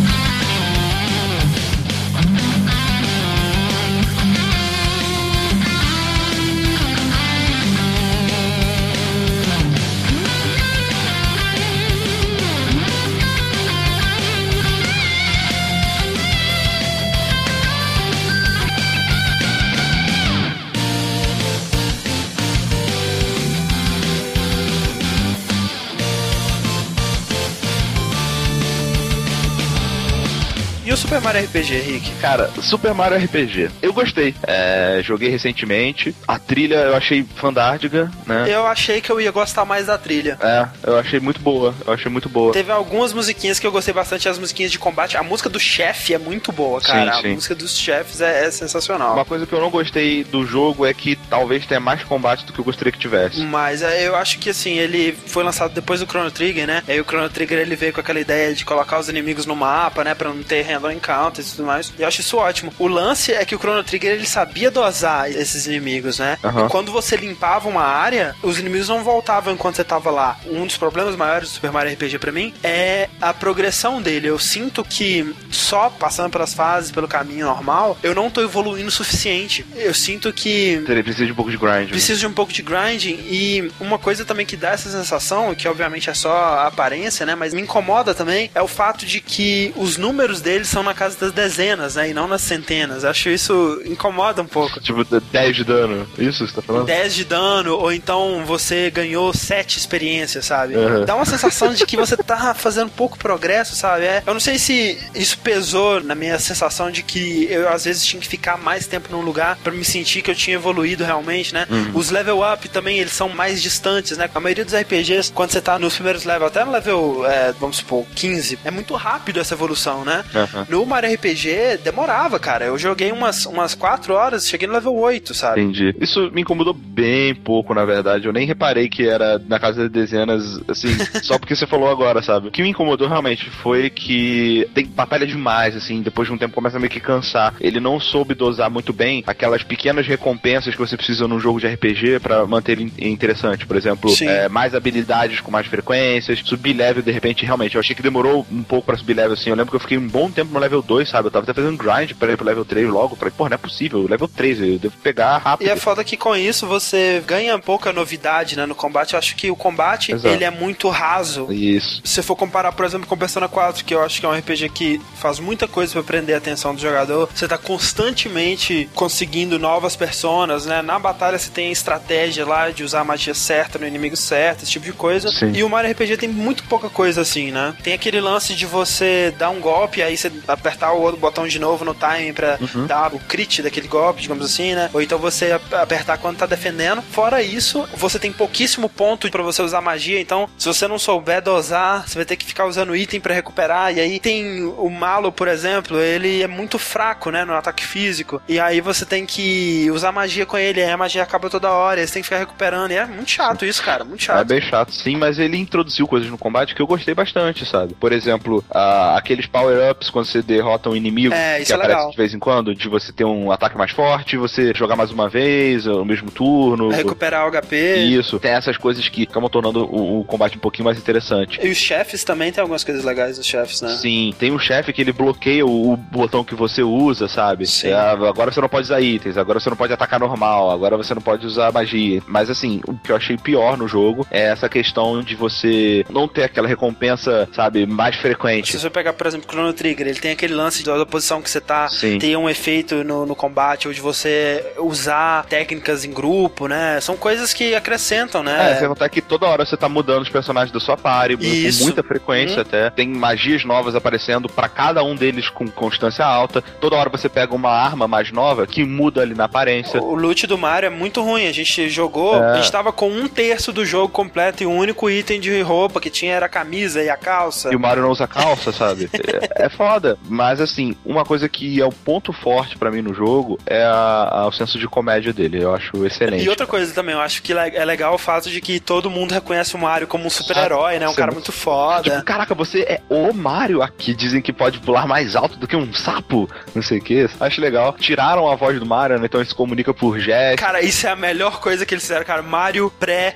Mario RPG, Rick? Cara, Super Mario RPG, eu gostei. É, joguei recentemente. A trilha eu achei fantástica, né? Eu achei que eu ia gostar mais da trilha. É, eu achei muito boa. Eu achei muito boa. Teve algumas musiquinhas que eu gostei bastante, as musiquinhas de combate. A música do chefe é muito boa, cara. Sim, sim. A música dos chefes é, é, sensacional. Uma coisa que eu não gostei do jogo é que talvez tenha mais combate do que eu gostaria que tivesse. Mas é, eu acho que assim, ele foi lançado depois do Chrono Trigger, né? E aí o Chrono Trigger ele veio com aquela ideia de colocar os inimigos no mapa, né? Pra não ter random e tudo mais. E eu acho isso ótimo. O lance é que o Chrono Trigger ele sabia dosar esses inimigos, né? Uhum. Quando você limpava uma área, os inimigos não voltavam enquanto você tava lá. Um dos problemas maiores do Super Mario RPG para mim é a progressão dele. Eu sinto que só passando pelas fases, pelo caminho normal, eu não tô evoluindo o suficiente. Eu sinto que. Ele precisa de um pouco de grind. Precisa né? de um pouco de grinding. E uma coisa também que dá essa sensação, que obviamente é só a aparência, né? Mas me incomoda também, é o fato de que os números deles são na casa das dezenas, né? E não nas centenas. Acho isso incomoda um pouco. Tipo, 10 de dano. Isso você tá falando? 10 de dano, ou então você ganhou 7 experiências, sabe? Uhum. Dá uma sensação de que você tá fazendo pouco progresso, sabe? É, eu não sei se isso pesou na minha sensação de que eu às vezes tinha que ficar mais tempo num lugar para me sentir que eu tinha evoluído realmente, né? Uhum. Os level up também, eles são mais distantes, né? A maioria dos RPGs, quando você tá nos primeiros levels, até no level, é, vamos supor, 15, é muito rápido essa evolução, né? Uhum. No Mario RPG demorava, cara. Eu joguei umas, umas 4 horas, cheguei no level 8, sabe? Entendi. Isso me incomodou bem pouco, na verdade. Eu nem reparei que era na casa de dezenas, assim, só porque você falou agora, sabe? O que me incomodou realmente foi que tem batalha demais, assim, depois de um tempo começa a meio que cansar. Ele não soube dosar muito bem aquelas pequenas recompensas que você precisa num jogo de RPG para manter ele interessante. Por exemplo, é, mais habilidades com mais frequências, subir level de repente, realmente. Eu achei que demorou um pouco para subir level, assim. Eu lembro que eu fiquei um bom tempo no level 2, sabe? Eu tava até fazendo grind pra ir pro level 3 logo. Falei, pô, não é possível, level 3, eu devo pegar rápido. E é foda que com isso você ganha pouca novidade, né, no combate. Eu acho que o combate, Exato. ele é muito raso. Isso. Se for comparar, por exemplo, com Persona 4, que eu acho que é um RPG que faz muita coisa para prender a atenção do jogador, você tá constantemente conseguindo novas personas, né? Na batalha você tem a estratégia lá de usar a magia certa no inimigo certo, esse tipo de coisa. Sim. E o Mario RPG tem muito pouca coisa assim, né? Tem aquele lance de você dar um golpe, aí você apertar o outro botão de novo no timing pra uhum. dar o crit daquele golpe, digamos assim, né? Ou então você apertar quando tá defendendo. Fora isso, você tem pouquíssimo ponto para você usar magia, então se você não souber dosar, você vai ter que ficar usando item para recuperar. E aí tem o Malo, por exemplo, ele é muito fraco, né, no ataque físico. E aí você tem que usar magia com ele, aí a magia acaba toda hora, aí você tem que ficar recuperando. E é muito chato isso, cara, muito chato. É bem chato, sim, mas ele introduziu coisas no combate que eu gostei bastante, sabe? Por exemplo, uh, aqueles power-ups quando você derrota um inimigo é, que é aparece legal. de vez em quando, de você ter um ataque mais forte, você jogar mais uma vez, no mesmo turno. Recuperar o HP. Isso. Tem essas coisas que acabam tornando o, o, combate um pouquinho mais interessante. E os chefes também tem algumas coisas legais, os chefes, né? Sim, tem um chefe que ele bloqueia o, o botão que você usa, sabe? Sim. É, agora você não pode usar itens, agora você não pode atacar normal, agora você não pode usar magia. Mas assim, o que eu achei pior no jogo é essa questão de você não ter aquela recompensa, sabe, mais frequente. Se você pegar, por exemplo, Chrono Trigger, ele tem aquele lance da posição que você tá, Sim. ter um efeito no, no combate, ou de você usar técnicas em grupo, né? São coisas que acrescentam, né? É, sem contar que toda hora você tá mudando os personagens da sua party, Isso. com muita frequência Hum. até. Tem magias novas aparecendo pra cada um deles com constância alta. Toda hora você pega uma arma mais nova que muda ali na aparência. O loot do Mario é muito ruim. A gente jogou, É. a gente tava com um terço do jogo completo e o único item de roupa que tinha era a camisa e a calça. E o Mario não usa calça, sabe? É, é foda. Mas assim, uma coisa que é o ponto forte pra mim no jogo é a- a- o senso de comédia dele. Eu acho excelente. E outra coisa também, eu acho que é legal o fato de que todo mundo reconhece o Mario como um super-herói, né? Um cara muito foda. Tipo, caraca, você é o Mario aqui. Dizem que pode pular mais alto do que um sapo. Não sei o que. Acho legal. Tiraram a voz do Mario, né? Então ele se comunica por gestos. Cara, isso é a melhor coisa que eles fizeram, cara. Mario pré.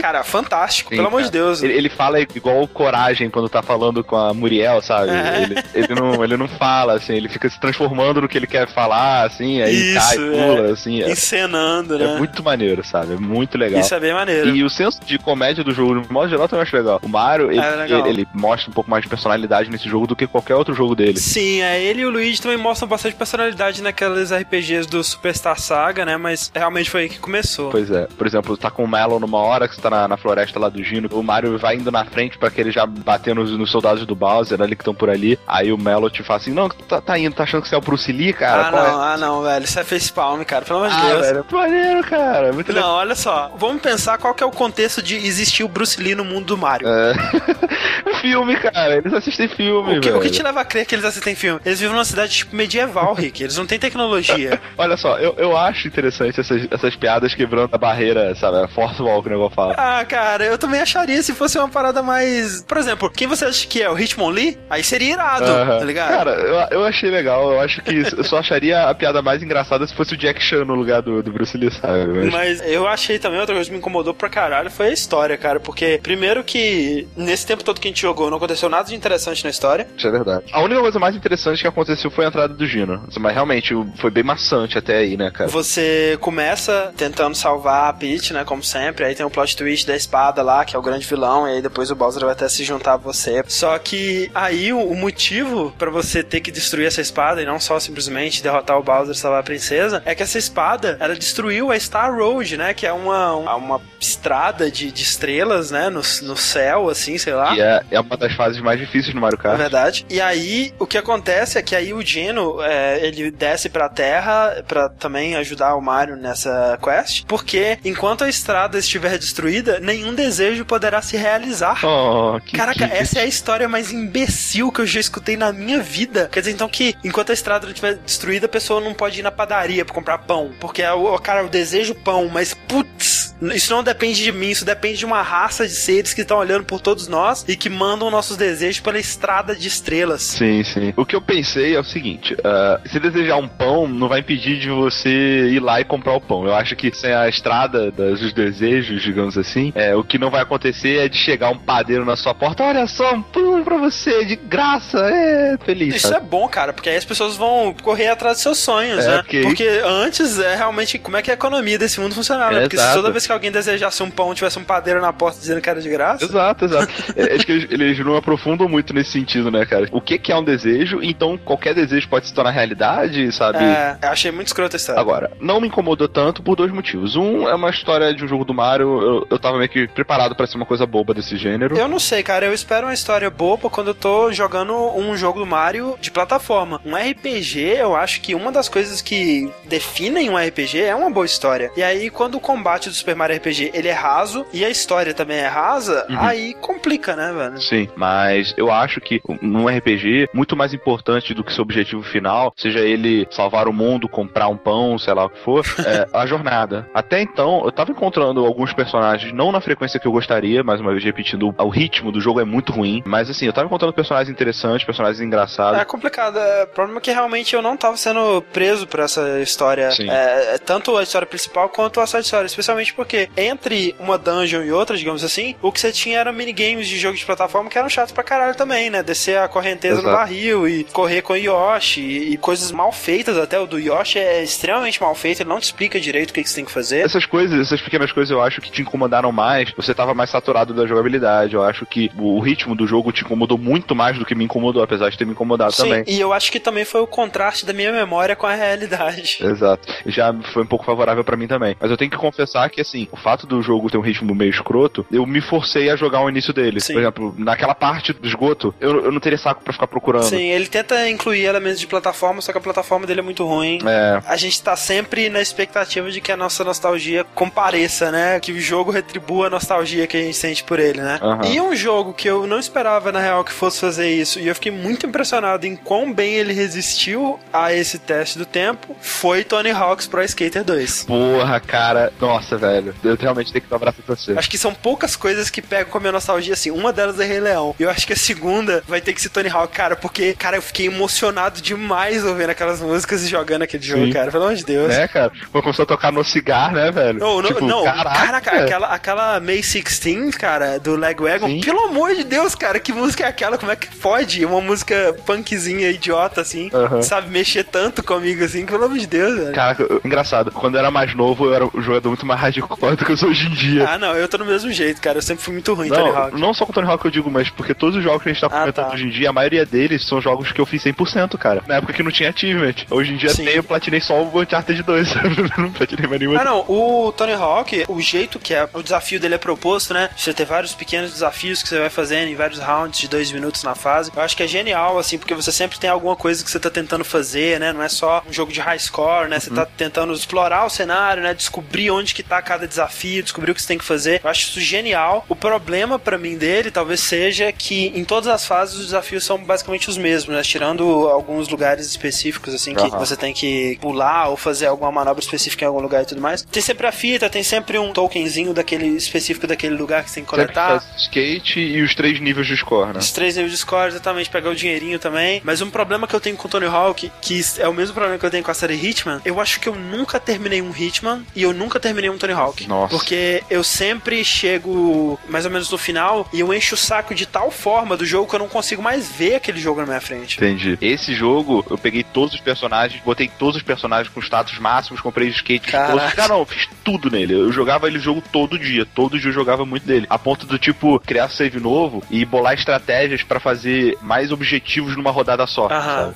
Cara, fantástico, Sim, pelo amor cara. de Deus. Ele, ele fala igual coragem quando tá falando com a Muriel, sabe? É. Ele, ele, não, ele não fala, assim, ele fica se transformando no que ele quer falar, assim, aí Isso, cai, pula, é. assim. É, Encenando, né? é muito maneiro, sabe? É muito legal. Isso é bem maneiro. E o senso de comédia do jogo, de modo geral, também acho legal. O Mario, ele, É legal. ele- ele mostra um pouco mais de personalidade nesse jogo do que qualquer outro jogo dele. Sim, é, ele e o Luigi também mostram bastante personalidade naqueles RPGs do Superstar Saga, né? Mas realmente foi aí que começou. Pois é. Por exemplo, tá com o Melon numa hora que você tá na, na floresta lá do Gino, o Mario vai indo na frente pra que ele já bater nos, nos soldados do Bowser ali que estão por ali. Aí o Melo te fala assim: Não, tá, tá indo, tá achando que você é o Bruce Lee, cara? ah, Qual não, é? ah, não, velho. Isso é facepalm, cara. Pelo amor de Ah, Deus. velho, maneiro, cara. Muito legal. Não, olha só. Vamos pensar qual que é o contexto de existir o Bruce Lee no mundo do Mario. É. filme, cara. Eles assistem filme, O que, velho. o que te leva a crer que eles assistem filme? Eles vivem numa cidade tipo medieval, Rick. Eles não têm tecnologia. Olha só, eu, eu acho interessante essas, essas piadas quebrando a barreira, sabe? A force wall que o negócio fala. ah, cara, eu também acharia se fosse uma parada mais. Por exemplo, quem você acha que é? O Hitmon Lee? Aí seria irado, Aham. tá ligado? Cara, eu, eu achei legal. Eu acho que eu só acharia a piada mais engraçada se fosse o Jack Chan no lugar do, do Bruce Lee, sabe? Mas- Mas eu achei também, outra coisa que me incomodou pra caralho foi a história, cara. Porque, primeiro que nesse tempo todo que a gente jogou, não aconteceu nada de interessante na história. Isso é verdade. A única coisa mais interessante que aconteceu foi a entrada do Gino. Mas realmente foi bem maçante até aí, né, cara? Você começa tentando salvar a Peach, né? Como sempre. Aí tem o plot twist da espada lá, que é o grande vilão. E aí depois o Bowser vai até se juntar a você. Só que aí o, o motivo pra você ter que destruir essa espada e não só simplesmente derrotar o Bowser e salvar a princesa é que essa espada ela destruiu a Star Road, né? Que é uma, uma, uma estrada de, de estrelas, né? No, no céu, assim, sei lá. E é, é uma das fases mais difíceis do Mario É Kart. verdade. E aí, o que acontece é que aí o Geno, é, ele desce pra terra pra também ajudar o Mario nessa quest, porque enquanto a estrada estiver destruída, nenhum desejo poderá se realizar. Oh, que Caraca, que- essa é a história mais imbecil que eu já escutei na minha vida. Quer dizer, então que enquanto a estrada estiver destruída, a pessoa não pode ir na padaria pra comprar pão. Porque, o cara, eu desejo pão, mas putz, isso não depende de mim, isso depende de uma raça de seres que estão olhando por todos nós e que mandam nossos desejos pela estrada de estrelas. Sim, sim. O que eu pensei é o seguinte: ah, se desejar um pão, não vai impedir de você ir lá e comprar o pão. Eu acho que sem a estrada dos desejos, digamos assim, é, o que não vai acontecer é de chegar um padeiro na sua porta. Olha só, um pão pra você, de graça, é feliz. Isso é bom, cara, porque aí as pessoas vão correr atrás dos seus sonhos, É, né? porque- Porque antes é realmente como é que a economia desse mundo funcionava, né? É, Porque se exato. toda vez que alguém desejasse um pão, tivesse um padeiro na porta dizendo que era de graça. Exato, exato. É, acho que eles, eles não aprofundam muito nesse sentido, né, cara? O que, que é um desejo? Então qualquer desejo pode se tornar realidade, sabe? É, eu achei muito escroto a história. Agora, não me incomodou tanto por dois motivos. Um é uma história de um jogo do Mario, eu, eu tava meio que preparado pra ser uma coisa boba desse gênero. Eu não sei, cara. Eu espero uma história boba quando eu tô jogando um jogo do Mario de plataforma. Um RPG, eu acho que uma das coisas que definem um RPG é uma boa história. E aí, quando o combate do Super Mario RPG ele é raso e a história também é rasa, Uhum. aí complica, né, velho? Sim, mas eu acho que num RPG, muito mais importante do que seu objetivo final, seja ele salvar o mundo, comprar um pão, sei lá o que for, é a jornada. Até então, eu tava encontrando alguns personagens, não na frequência que eu gostaria, mais uma vez repetindo, o ritmo do jogo é muito ruim, mas assim, eu tava encontrando personagens interessantes, personagens engraçados. É complicado. É, o problema é que realmente eu não tava sendo preso por essa história. É, é tanto a história principal quanto a side story. Especialmente porque porque entre uma dungeon e outra, digamos assim, o que você tinha era minigames de jogo de plataforma que eram chatos pra caralho também, né? Descer a correnteza Exato. no barril e correr com o Yoshi e, e, coisas mal feitas até. O do Yoshi é extremamente mal feito, ele não te explica direito o que, que você tem que fazer. Essas coisas, essas pequenas coisas eu acho que te incomodaram mais. Você tava mais saturado da jogabilidade. Eu acho que o ritmo do jogo te incomodou muito mais do que me incomodou, apesar de ter me incomodado Sim, também. E eu acho que também foi o contraste da minha memória com a realidade. Exato. Já foi um pouco favorável para mim também. Mas eu tenho que confessar que, assim, o fato do jogo ter um ritmo meio escroto, eu me forcei a jogar o início dele. Sim. Por exemplo, naquela parte do esgoto, eu, eu não teria saco para ficar procurando. Sim, ele tenta incluir elementos de plataforma, só que a plataforma dele é muito ruim. É. A gente tá sempre na expectativa de que a nossa nostalgia compareça, né? Que o jogo retribua a nostalgia que a gente sente por ele, né? Uhum. E um jogo que eu não esperava, na real, que fosse fazer isso, e eu fiquei muito impressionado em quão bem ele resistiu a esse teste do tempo, foi Tony Hawk's Pro Skater 2. Porra, cara. Nossa, velho. Eu realmente tenho que dar um abraço pra você. Acho que são poucas coisas que pegam com a minha nostalgia, assim. Uma delas é Rei Leão. E eu acho que a segunda vai ter que ser Tony Hawk, cara, porque, cara, eu fiquei emocionado demais ouvindo aquelas músicas e jogando aquele Sim. jogo, cara. Pelo amor de Deus. É, cara. Vou começar a tocar no cigarro, né, velho? Não, não, tipo, não. Caraca, caraca aquela, aquela May 16, cara, do Legwagon. Pelo amor de Deus, cara, que música é aquela? Como é que pode? Uma música punkzinha idiota, assim, uhum. sabe? Mexer tanto comigo, assim, pelo amor de Deus, velho. Caraca, engraçado. Quando eu era mais novo, eu era um jogador muito mais hardcore do que eu sou hoje em dia. Ah, não, eu tô no mesmo jeito, cara. Eu sempre fui muito ruim não, Tony Hawk. Não só com Tony Hawk eu digo, mas porque todos os jogos que a gente tá ah, comentando tá. hoje em dia, a maioria deles são jogos que eu fiz 100%, cara. Na época que não tinha achievement. Hoje em dia Sim. tem, eu platinei só o Uncharted 2, não platinei mais nenhum. Ah, não. O Tony Hawk, o jeito que é, o desafio dele é proposto, né? Você ter vários pequenos desafios que você vai fazendo em vários rounds de dois minutos na fase. Eu acho que é genial, assim, porque você sempre tem alguma coisa que você tá tentando fazer, né? Não é só um jogo de high score, né? Você uhum. tá tentando explorar o cenário, né? Descobrir onde que tá cada desafio, descobrir o que você tem que fazer. Eu acho isso genial. O problema para mim dele talvez seja que em todas as fases os desafios são basicamente os mesmos, né? Tirando alguns lugares específicos, assim, que uhum. você tem que pular ou fazer alguma manobra específica em algum lugar e tudo mais. Tem sempre a fita, tem sempre um tokenzinho daquele específico daquele lugar que você tem que coletar. skate e os três níveis de score, né? Os três níveis de score, exatamente, pegar o dinheirinho também. Mas um problema que eu tenho com o Tony Hawk, que é o mesmo problema que eu tenho com a série Hitman, eu acho que eu nunca terminei um Hitman e eu nunca terminei um Tony Hawk. Nossa. Porque eu sempre chego mais ou menos no final e eu encho o saco de tal forma do jogo que eu não consigo mais ver aquele jogo na minha frente. Entendi. Esse jogo, eu peguei todos os personagens, botei todos os personagens com status máximos, comprei skate todos. Cara, não, fiz tudo nele. Eu jogava ele o jogo todo dia. Todo dia eu jogava muito dele. A ponto do tipo, criar save novo e bolar estratégias para fazer mais objetivos numa rodada só.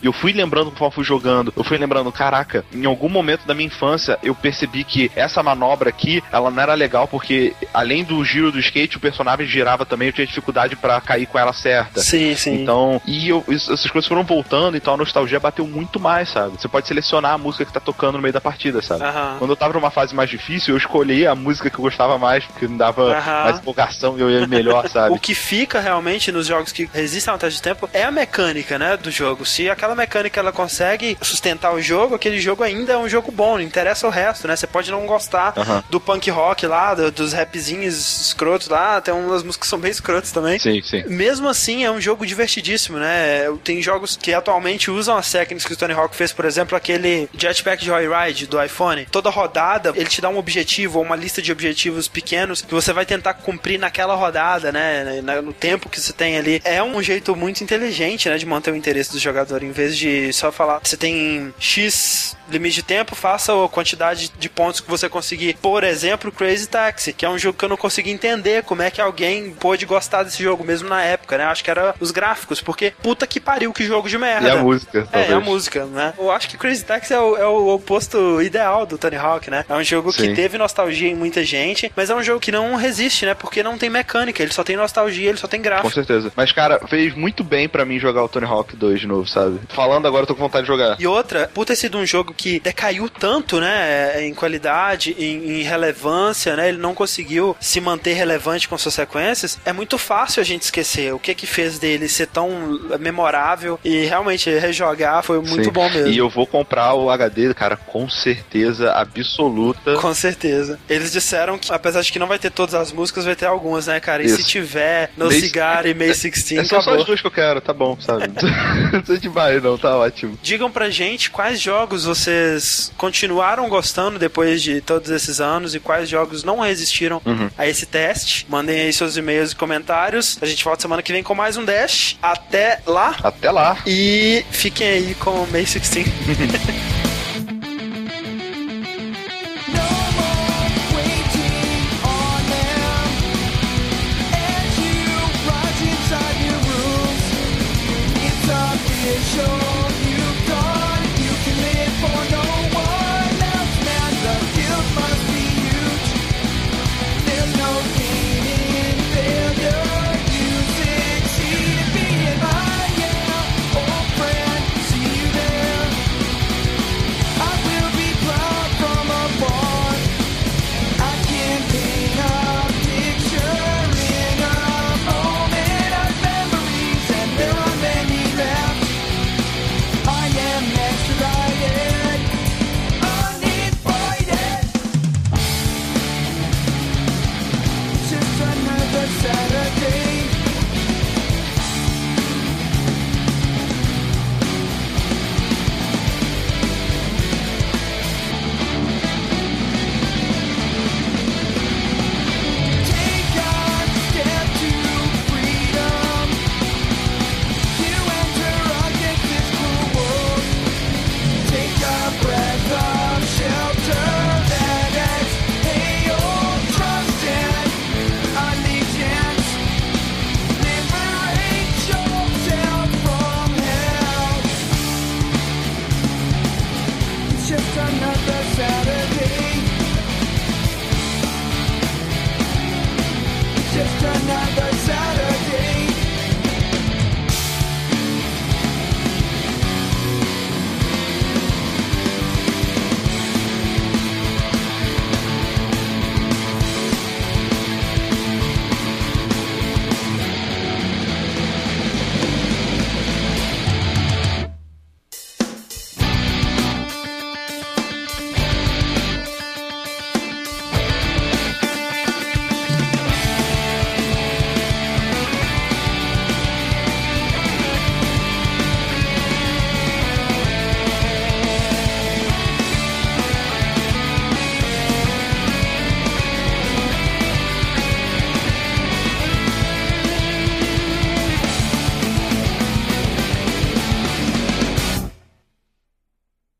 E eu fui lembrando conforme fui jogando. Eu fui lembrando, caraca, em algum momento da minha infância eu percebi que essa manobra aqui, ela não era legal porque além do giro do skate, o personagem girava também, eu tinha dificuldade para cair com ela certa. Sim, sim. Então, e eu, essas coisas foram voltando, então a nostalgia bateu muito mais, sabe? Você pode selecionar a música que tá tocando no meio da partida, sabe? Quando eu tava numa fase mais difícil, eu escolhi a música que eu gostava mais, porque me dava mais empolgação e eu ia melhor, sabe? o que fica realmente nos jogos que resistem ao teste de tempo é a mecânica, né, do jogo. Se aquela mecânica ela consegue sustentar o jogo, aquele jogo ainda é um jogo bom, não interessa o resto, né? Você pode não gostar do punk rock lá, do, dos rapzinhos escrotos lá, tem umas músicas que são bem escrotas também. Sim, sim. Mesmo assim, é um jogo divertidíssimo, né? Tem jogos que atualmente usam as técnicas que o Tony Hawk fez, por exemplo, aquele Jetpack Joyride do iPhone. Toda rodada, ele te dá um objetivo ou uma lista de objetivos pequenos que você vai tentar cumprir naquela rodada, né? No tempo que você tem ali. É um jeito muito inteligente, né? De manter o interesse do jogador, em vez de só falar, você tem X limite de tempo, faça a quantidade de pontos que você conseguir. Por exemplo, Crazy Taxi, que é um jogo que eu não consegui entender como é que alguém pôde gostar desse jogo, mesmo na época, né? Acho que era os gráficos, porque puta que pariu, que jogo de merda. E a música, talvez. É, a música, né? Eu acho que Crazy Taxi é o, é o oposto ideal do Tony Hawk, né? É um jogo Sim. que teve nostalgia em muita gente, mas é um jogo que não resiste, né? Porque não tem mecânica, ele só tem nostalgia, ele só tem gráfico. Com certeza. Mas, cara, fez muito bem para mim jogar o Tony Hawk 2 de novo, sabe? Falando agora, eu tô com vontade de jogar. E outra, por ter sido um jogo que decaiu tanto, né, em qualidade, em, em, relevância, né, ele não conseguiu se manter relevante com suas sequências, é muito fácil a gente esquecer o que que fez dele ser tão memorável e realmente rejogar foi muito Sim. bom mesmo. E eu vou comprar o HD, cara, com certeza absoluta. Com certeza. Eles disseram que, apesar de que não vai ter todas as músicas, vai ter algumas, né, cara? E Isso. se tiver No May... Cigar e May 16, é só, só as duas que eu quero, tá bom, sabe? não precisa demais, não, tá ótimo. Digam pra gente quais jogos vocês continuaram gostando depois de todos esses anos e quais jogos não resistiram uhum. a esse teste. Mandem aí seus e-mails e comentários. A gente volta semana que vem com mais um Dash. Até lá. Até lá. E fiquem aí com o May 16.